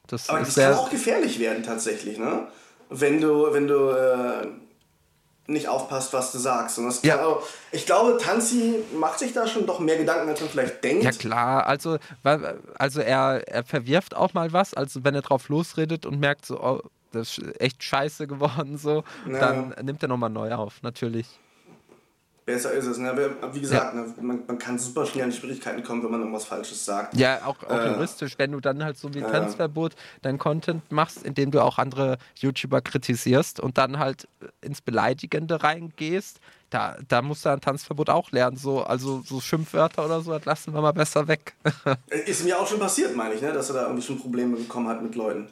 Das Aber das kann auch gefährlich werden tatsächlich, ne? Wenn du, wenn du äh, nicht aufpasst, was du sagst. Und das Ja. auch, ich glaube, Tanzi macht sich da schon doch mehr Gedanken, als man vielleicht denkt. Ja klar, also, also er, er verwirft auch mal was, also wenn er drauf losredet und merkt so, oh, das ist echt scheiße geworden, so, Ja. dann nimmt er nochmal neu auf, natürlich. Besser ist es. Ne? Wie gesagt, ne? man, man kann super schnell in Schwierigkeiten kommen, wenn man irgendwas Falsches sagt. Ja, auch, auch Äh, juristisch, wenn du dann halt so wie ja. Tanzverbot dein Content machst, indem du auch andere YouTuber kritisierst und dann halt ins Beleidigende reingehst, da, da musst du ein Tanzverbot auch lernen, so, also so Schimpfwörter oder so, das lassen wir mal besser weg. (laughs) Ist mir auch schon passiert, meine ich, ne? dass er da irgendwie schon Probleme bekommen hat mit Leuten.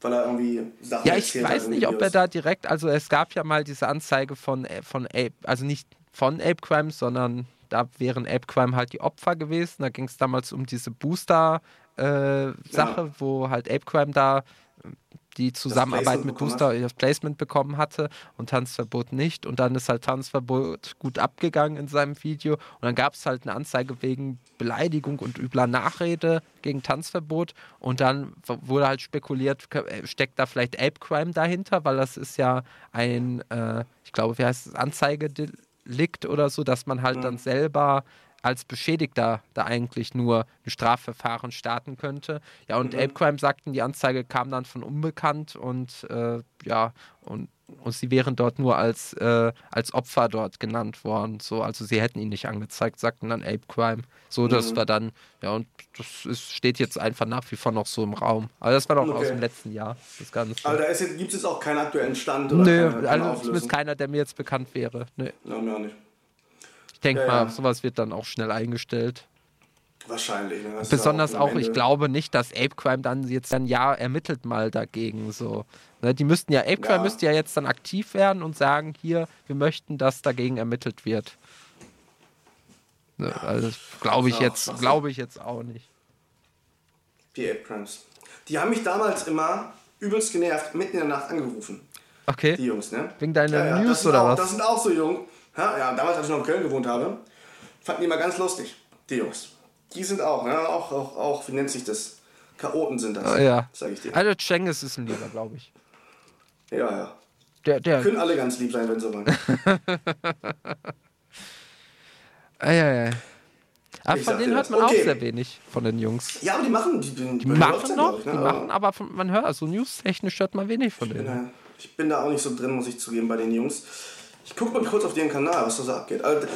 Weil er irgendwie Sachen Ja, ich weiß nicht, ob er Videos. da direkt, also es gab ja mal diese Anzeige von, äh, von Ape, also nicht von Ape Crime, sondern da wären Ape Crime halt die Opfer gewesen. Da ging es damals um diese Booster-Sache, wo halt Ape Crime da äh, die Zusammenarbeit mit Booster, das Placement bekommen hatte und Tanzverbot nicht. Und dann ist halt Tanzverbot gut abgegangen in seinem Video. Und dann gab es halt eine Anzeige wegen Beleidigung und übler Nachrede gegen Tanzverbot. Und dann wurde halt spekuliert, äh, steckt da vielleicht Ape Crime dahinter, weil das ist ja ein, äh, ich glaube, wie heißt es, Anzeigedelikt oder so, dass man halt dann selber als Beschädigter da eigentlich nur ein Strafverfahren starten könnte. Ja, und Ape Crime sagten, die Anzeige kam dann von unbekannt und äh, ja, und, und sie wären dort nur als, äh, als Opfer dort genannt worden. So, also sie hätten ihn nicht angezeigt, sagten dann Ape Crime. So, das war dann, ja, und das ist, steht jetzt einfach nach wie vor noch so im Raum. Aber das war doch aus Okay. dem letzten Jahr, das Ganze. Aber da gibt es jetzt auch keinen aktuellen Stand oder Nö, keine, keine also Auflösung. zumindest keiner, der mir jetzt bekannt wäre. Nö. Ja, mir auch nicht. Ich denke Ja, mal, ja. sowas wird dann auch schnell eingestellt. Wahrscheinlich. Ne? Besonders am auch, ich glaube nicht, dass Ape Crime dann jetzt ein Jahr ermittelt mal dagegen. So. Ne, die müssten ja, Ape Crime Ja. müsste ja jetzt dann aktiv werden und sagen, hier, wir möchten, dass dagegen ermittelt wird. Ne, also glaube ich jetzt, glaube ich jetzt auch nicht. Die Ape Crimes. Die haben mich damals immer übelst genervt, mitten in der Nacht angerufen. Die Okay. Jungs, ne? Wegen deiner das News oder auch, was? Das sind auch so jung. Ja, ja, damals, als ich noch in Köln gewohnt habe, fanden die immer ganz lustig, die Jungs. Die sind auch, ne? Auch, auch, auch, wie nennt sich das? Chaoten sind das. Ah, ja. Sag ich dir. Also Cengiz ist ein Lieber, glaube ich. Ja, ja. Der, der, Können alle ganz lieb sein, wenn sie wollen. ah, ja, ja. Aber Ich von denen hört man auch Okay. sehr wenig, von den Jungs. Ja, aber die machen, die, die, Die machen noch, die machen, aber von, man hört, also news-technisch hört man wenig von denen. Ja, ich bin da auch nicht so drin, muss ich zugeben, bei den Jungs. Ich guck mal kurz auf deren Kanal, was da so abgeht. Also,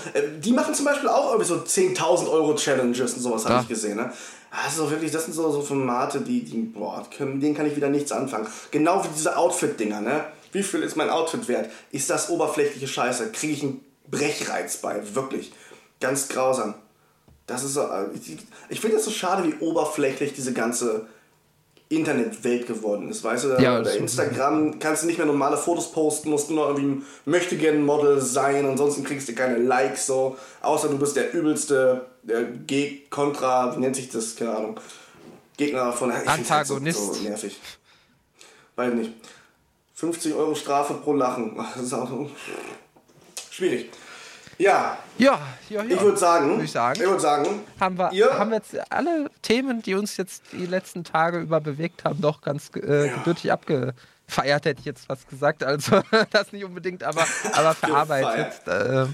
die machen zum Beispiel auch irgendwie so 10.000 Euro Challenges und sowas, habe Ja. ich gesehen. Ne? Also wirklich, das sind so, so Formate, die, die boah, können, denen kann ich wieder nichts anfangen. Genau wie diese Outfit-Dinger, ne? Wie viel ist mein Outfit wert? Ist das oberflächliche Scheiße? Kriege ich einen Brechreiz bei? Wirklich. Ganz grausam. Das ist so, äh, ich, ich finde das so schade, wie oberflächlich diese ganze Internetwelt geworden ist. Weißt du, Ja, bei Instagram kannst du nicht mehr normale Fotos posten, musst nur noch irgendwie ein Möchtegern-Model sein, ansonsten kriegst du keine Likes, so. Außer du bist der übelste der Geg Kontra, wie nennt sich das? Keine Ahnung. Gegner von. Ich find's halt Antagonist. So, so nervig. Weiß nicht. 50 Euro Strafe pro Lachen. (laughs) Das ist auch so schwierig. Ja, Ja, ja, ja. ich würde sagen, Würde ich sagen. ich würde sagen, haben wir, ihr, haben wir jetzt alle Themen, die uns jetzt die letzten Tage über bewegt haben, doch ganz äh, gebürtig abgefeiert, hätte ich jetzt fast gesagt. Also (laughs) das nicht unbedingt, aber, aber (laughs) verarbeitet. Äh,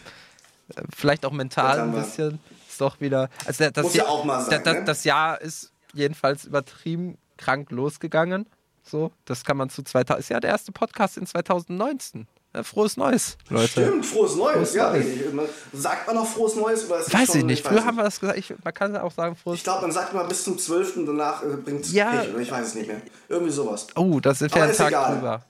vielleicht auch mental ein bisschen. Ist doch wieder. Also das, Muss ja auch mal sein, das, das, ne? das Jahr ist jedenfalls übertrieben krank losgegangen. So, das kann man zu 2000. Ist ja der erste Podcast in 2019. Ja, frohes Neues, Leute. Stimmt, frohes Neues. Frohes ja, Neues. Sagt man noch frohes Neues? Oder ist Weiß schon, ich nicht. Früher haben wir das gesagt. Ich, man kann auch sagen, frohes Ich glaube, man sagt mal bis zum 12. danach äh, bringt es Ja. Pech, ich weiß es nicht mehr. Irgendwie sowas. Oh, das sind wir einen ist Tag egal. drüber.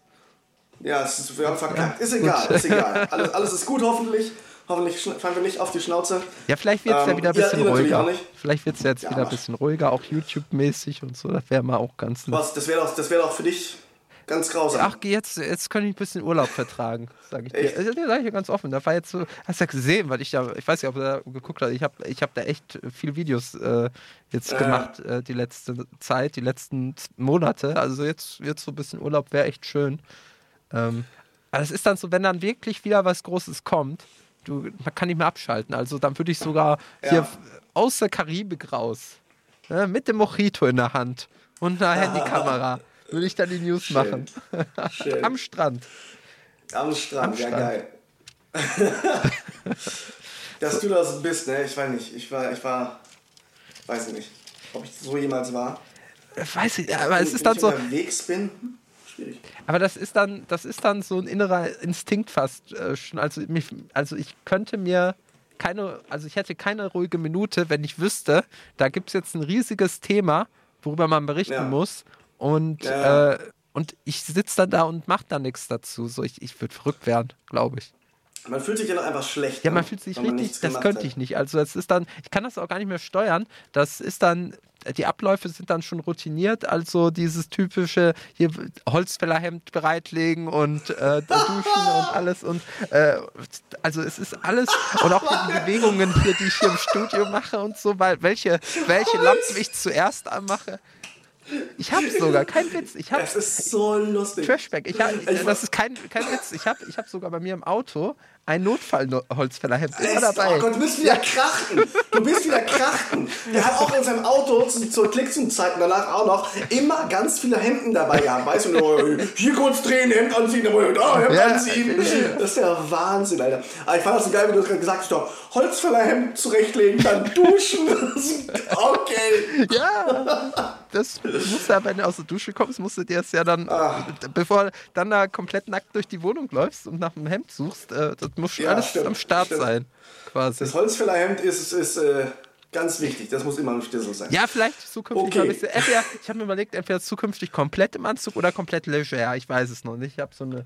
Ja, es ist, wir haben verkackt. ist egal, ist egal. (laughs) Alles, alles ist gut hoffentlich. Hoffentlich fallen wir nicht auf die Schnauze. Ja, vielleicht wird es ja Ähm, wieder ein bisschen natürlich ruhiger. Vielleicht wird es jetzt Ja, wieder ein bisschen ruhiger, auch YouTube-mäßig und so. Das wäre mal auch ganz nett. Was, das wäre doch, das wär doch für dich ganz grausam. Ach, jetzt, jetzt kann ich ein bisschen Urlaub vertragen, sage ich dir. Echt? Das sage ich dir ganz offen. Da war jetzt so, hast du ja gesehen, weil ich da, ich weiß nicht, ob du da geguckt hast, ich habe ich hab da echt viel Videos äh, jetzt Ja. gemacht, äh, die letzte Zeit, die letzten Monate. Also jetzt, jetzt so ein bisschen Urlaub wäre echt schön. Ähm, aber es ist dann so, wenn dann wirklich wieder was Großes kommt, du, man kann nicht mehr abschalten. Also dann würde ich sogar Ja. hier aus der Karibik raus, ne, mit dem Mojito in der Hand und einer (laughs) Handykamera, würde ich dann die News Schön. machen. Schön. Am Strand. Am Strand, Am ja Strand. geil. (laughs) Dass du das bist, ne? Ich weiß nicht. Ich war, ich war, weiß nicht, ob ich so jemals war. Weiß ich, aber es ist dann ich so, unterwegs bin, schwierig. aber das ist dann, das ist dann so ein innerer Instinkt fast äh, schon. Also, mich, also ich könnte mir keine, also ich hätte keine ruhige Minute, wenn ich wüsste, da gibt es jetzt ein riesiges Thema, worüber man berichten Ja. muss. Und, Ja. äh, und ich sitze dann da und mache da nichts dazu. So, ich, ich würde verrückt werden, glaube ich. Man fühlt sich ja noch einfach schlecht. Ja, ne? man fühlt sich richtig, das könnte hat. ich nicht. Also das ist dann, ich kann das auch gar nicht mehr steuern. Das ist dann, die Abläufe sind dann schon routiniert. Also dieses typische hier Holzfällerhemd bereitlegen und äh, duschen und (laughs) alles und äh, also es ist alles und auch die (laughs) Bewegungen hier, die ich hier im Studio mache und so, weil welche welche Lampen ich zuerst anmache. Ich habe sogar, kein Witz. Ich habe Es ist so lustig. Trashback. Ich hab, Ich- das ist kein, kein Witz. Ich habe ich hab sogar bei mir im Auto ein Notfallholzfällerhemd immer dabei. Oh Gott, du bist wieder krachten. Du bist wieder krachten. Der hat auch in seinem Auto zu, zur Klickzoom-Zeiten danach auch noch immer ganz viele Hemden dabei gehabt. Weißt du, oh, hier kurz drehen, Hemd anziehen, da Hemd Ja. anziehen. Das ist der Wahnsinn, Alter. Aber ich fand das so geil, wie du das gerade gesagt hast. Doch, Holzfällerhemd zurechtlegen, dann duschen. (laughs) okay. Ja, das musst du ja, wenn du aus der Dusche kommst, musst du dir es ja dann, Ah. bevor du dann da komplett nackt durch die Wohnung läufst und nach einem Hemd suchst, äh, das muss schon Ja, alles stimmt, am Start stimmt. sein, quasi. Das Holzfällerhemd ist, ist äh, ganz wichtig. Das muss immer ein Schlüssel sein. Ja, vielleicht zukünftig Okay. ein bisschen. Entweder, ich habe mir überlegt, entweder zukünftig komplett im Anzug oder komplett leger. Ich weiß es noch nicht. Ich habe so eine.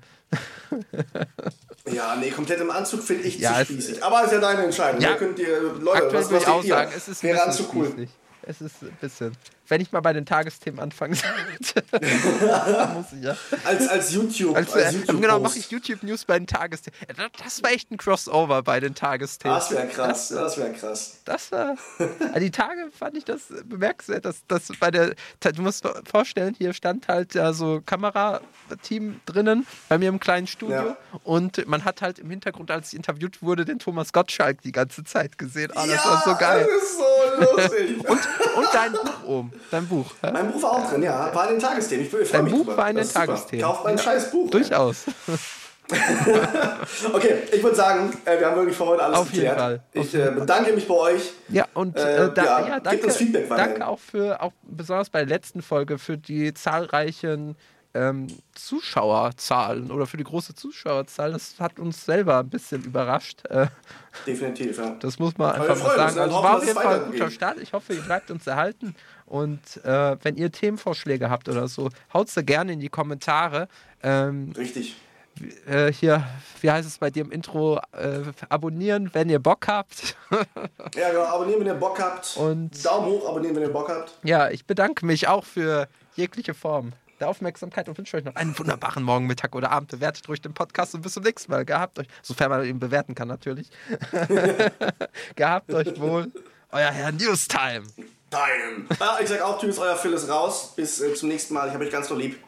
Ja, nee, komplett im Anzug finde ich Ja, zu es- spießig. Aber ist ja deine Entscheidung. Ja, Ihr könnt ihr, Leute, Aktuell was, würde was ich auch sagen, es ist ein Wäre bisschen cool. spießig. Es ist ein bisschen. Wenn ich mal bei den Tagesthemen anfangen sollte, (laughs) muss ich ja. Als, als YouTube. Als, Als, äh, YouTube genau, mache ich YouTube-News bei den Tagesthemen. Äh, das- Das war echt ein Crossover bei den Tagesthemen. Das wäre krass. Das wäre krass. Das war. Also die Tage fand ich das bemerkenswert, dass das bei der. Du musst vorstellen, hier stand halt ja so Kamerateam drinnen bei mir im kleinen Studio Ja. und man hat halt im Hintergrund, als ich interviewt wurde, den Thomas Gottschalk die ganze Zeit gesehen. Ah, das war so geil. Das ist so lustig. Und, und dein Buch oben. Dein Buch. hä? mein Buch war auch drin, ja. War in den Tagesthemen. Ich, Dein mich Buch drüber. war in den. Tagesthemen. Kauft mein Ja. scheiß Buch. Durchaus. (laughs) Okay, ich würde sagen, äh, wir haben wirklich für heute alles Auf jeden geklärt. Fall. Auf Ich jeden äh, bedanke mich bei euch. Ja, und Äh, äh, da, ja, ja, danke, Feedback danke auch für, auch besonders bei der letzten Folge, für die zahlreichen ähm, Zuschauerzahlen oder für die große Zuschauerzahl. Das hat uns selber ein bisschen überrascht. Äh, Definitiv, ja. Das muss man einfach mal sagen. Also war auf jeden Fall ein guter Start. Ich hoffe, ihr bleibt uns erhalten. Und äh, wenn ihr Themenvorschläge habt oder so, haut sie gerne in die Kommentare. Ähm, Richtig. Äh, hier, wie heißt es bei dir im Intro? Äh, abonnieren, wenn ihr Bock habt. (laughs) ja, genau, abonnieren, wenn ihr Bock habt. Und Daumen hoch, abonnieren, wenn ihr Bock habt. Ja, ich bedanke mich auch für jegliche Form der Aufmerksamkeit und wünsche euch noch einen wunderbaren Morgen, Mittag oder Abend. Bewertet ruhig den Podcast und bis zum nächsten Mal. Gehabt euch, sofern man ihn bewerten kann natürlich. (laughs) Gehabt euch wohl. Euer Herr Newstime. Time. Ja, ich sag auch Tschüss, euer Phil ist raus. Bis äh, zum nächsten Mal. Ich habe euch ganz so lieb.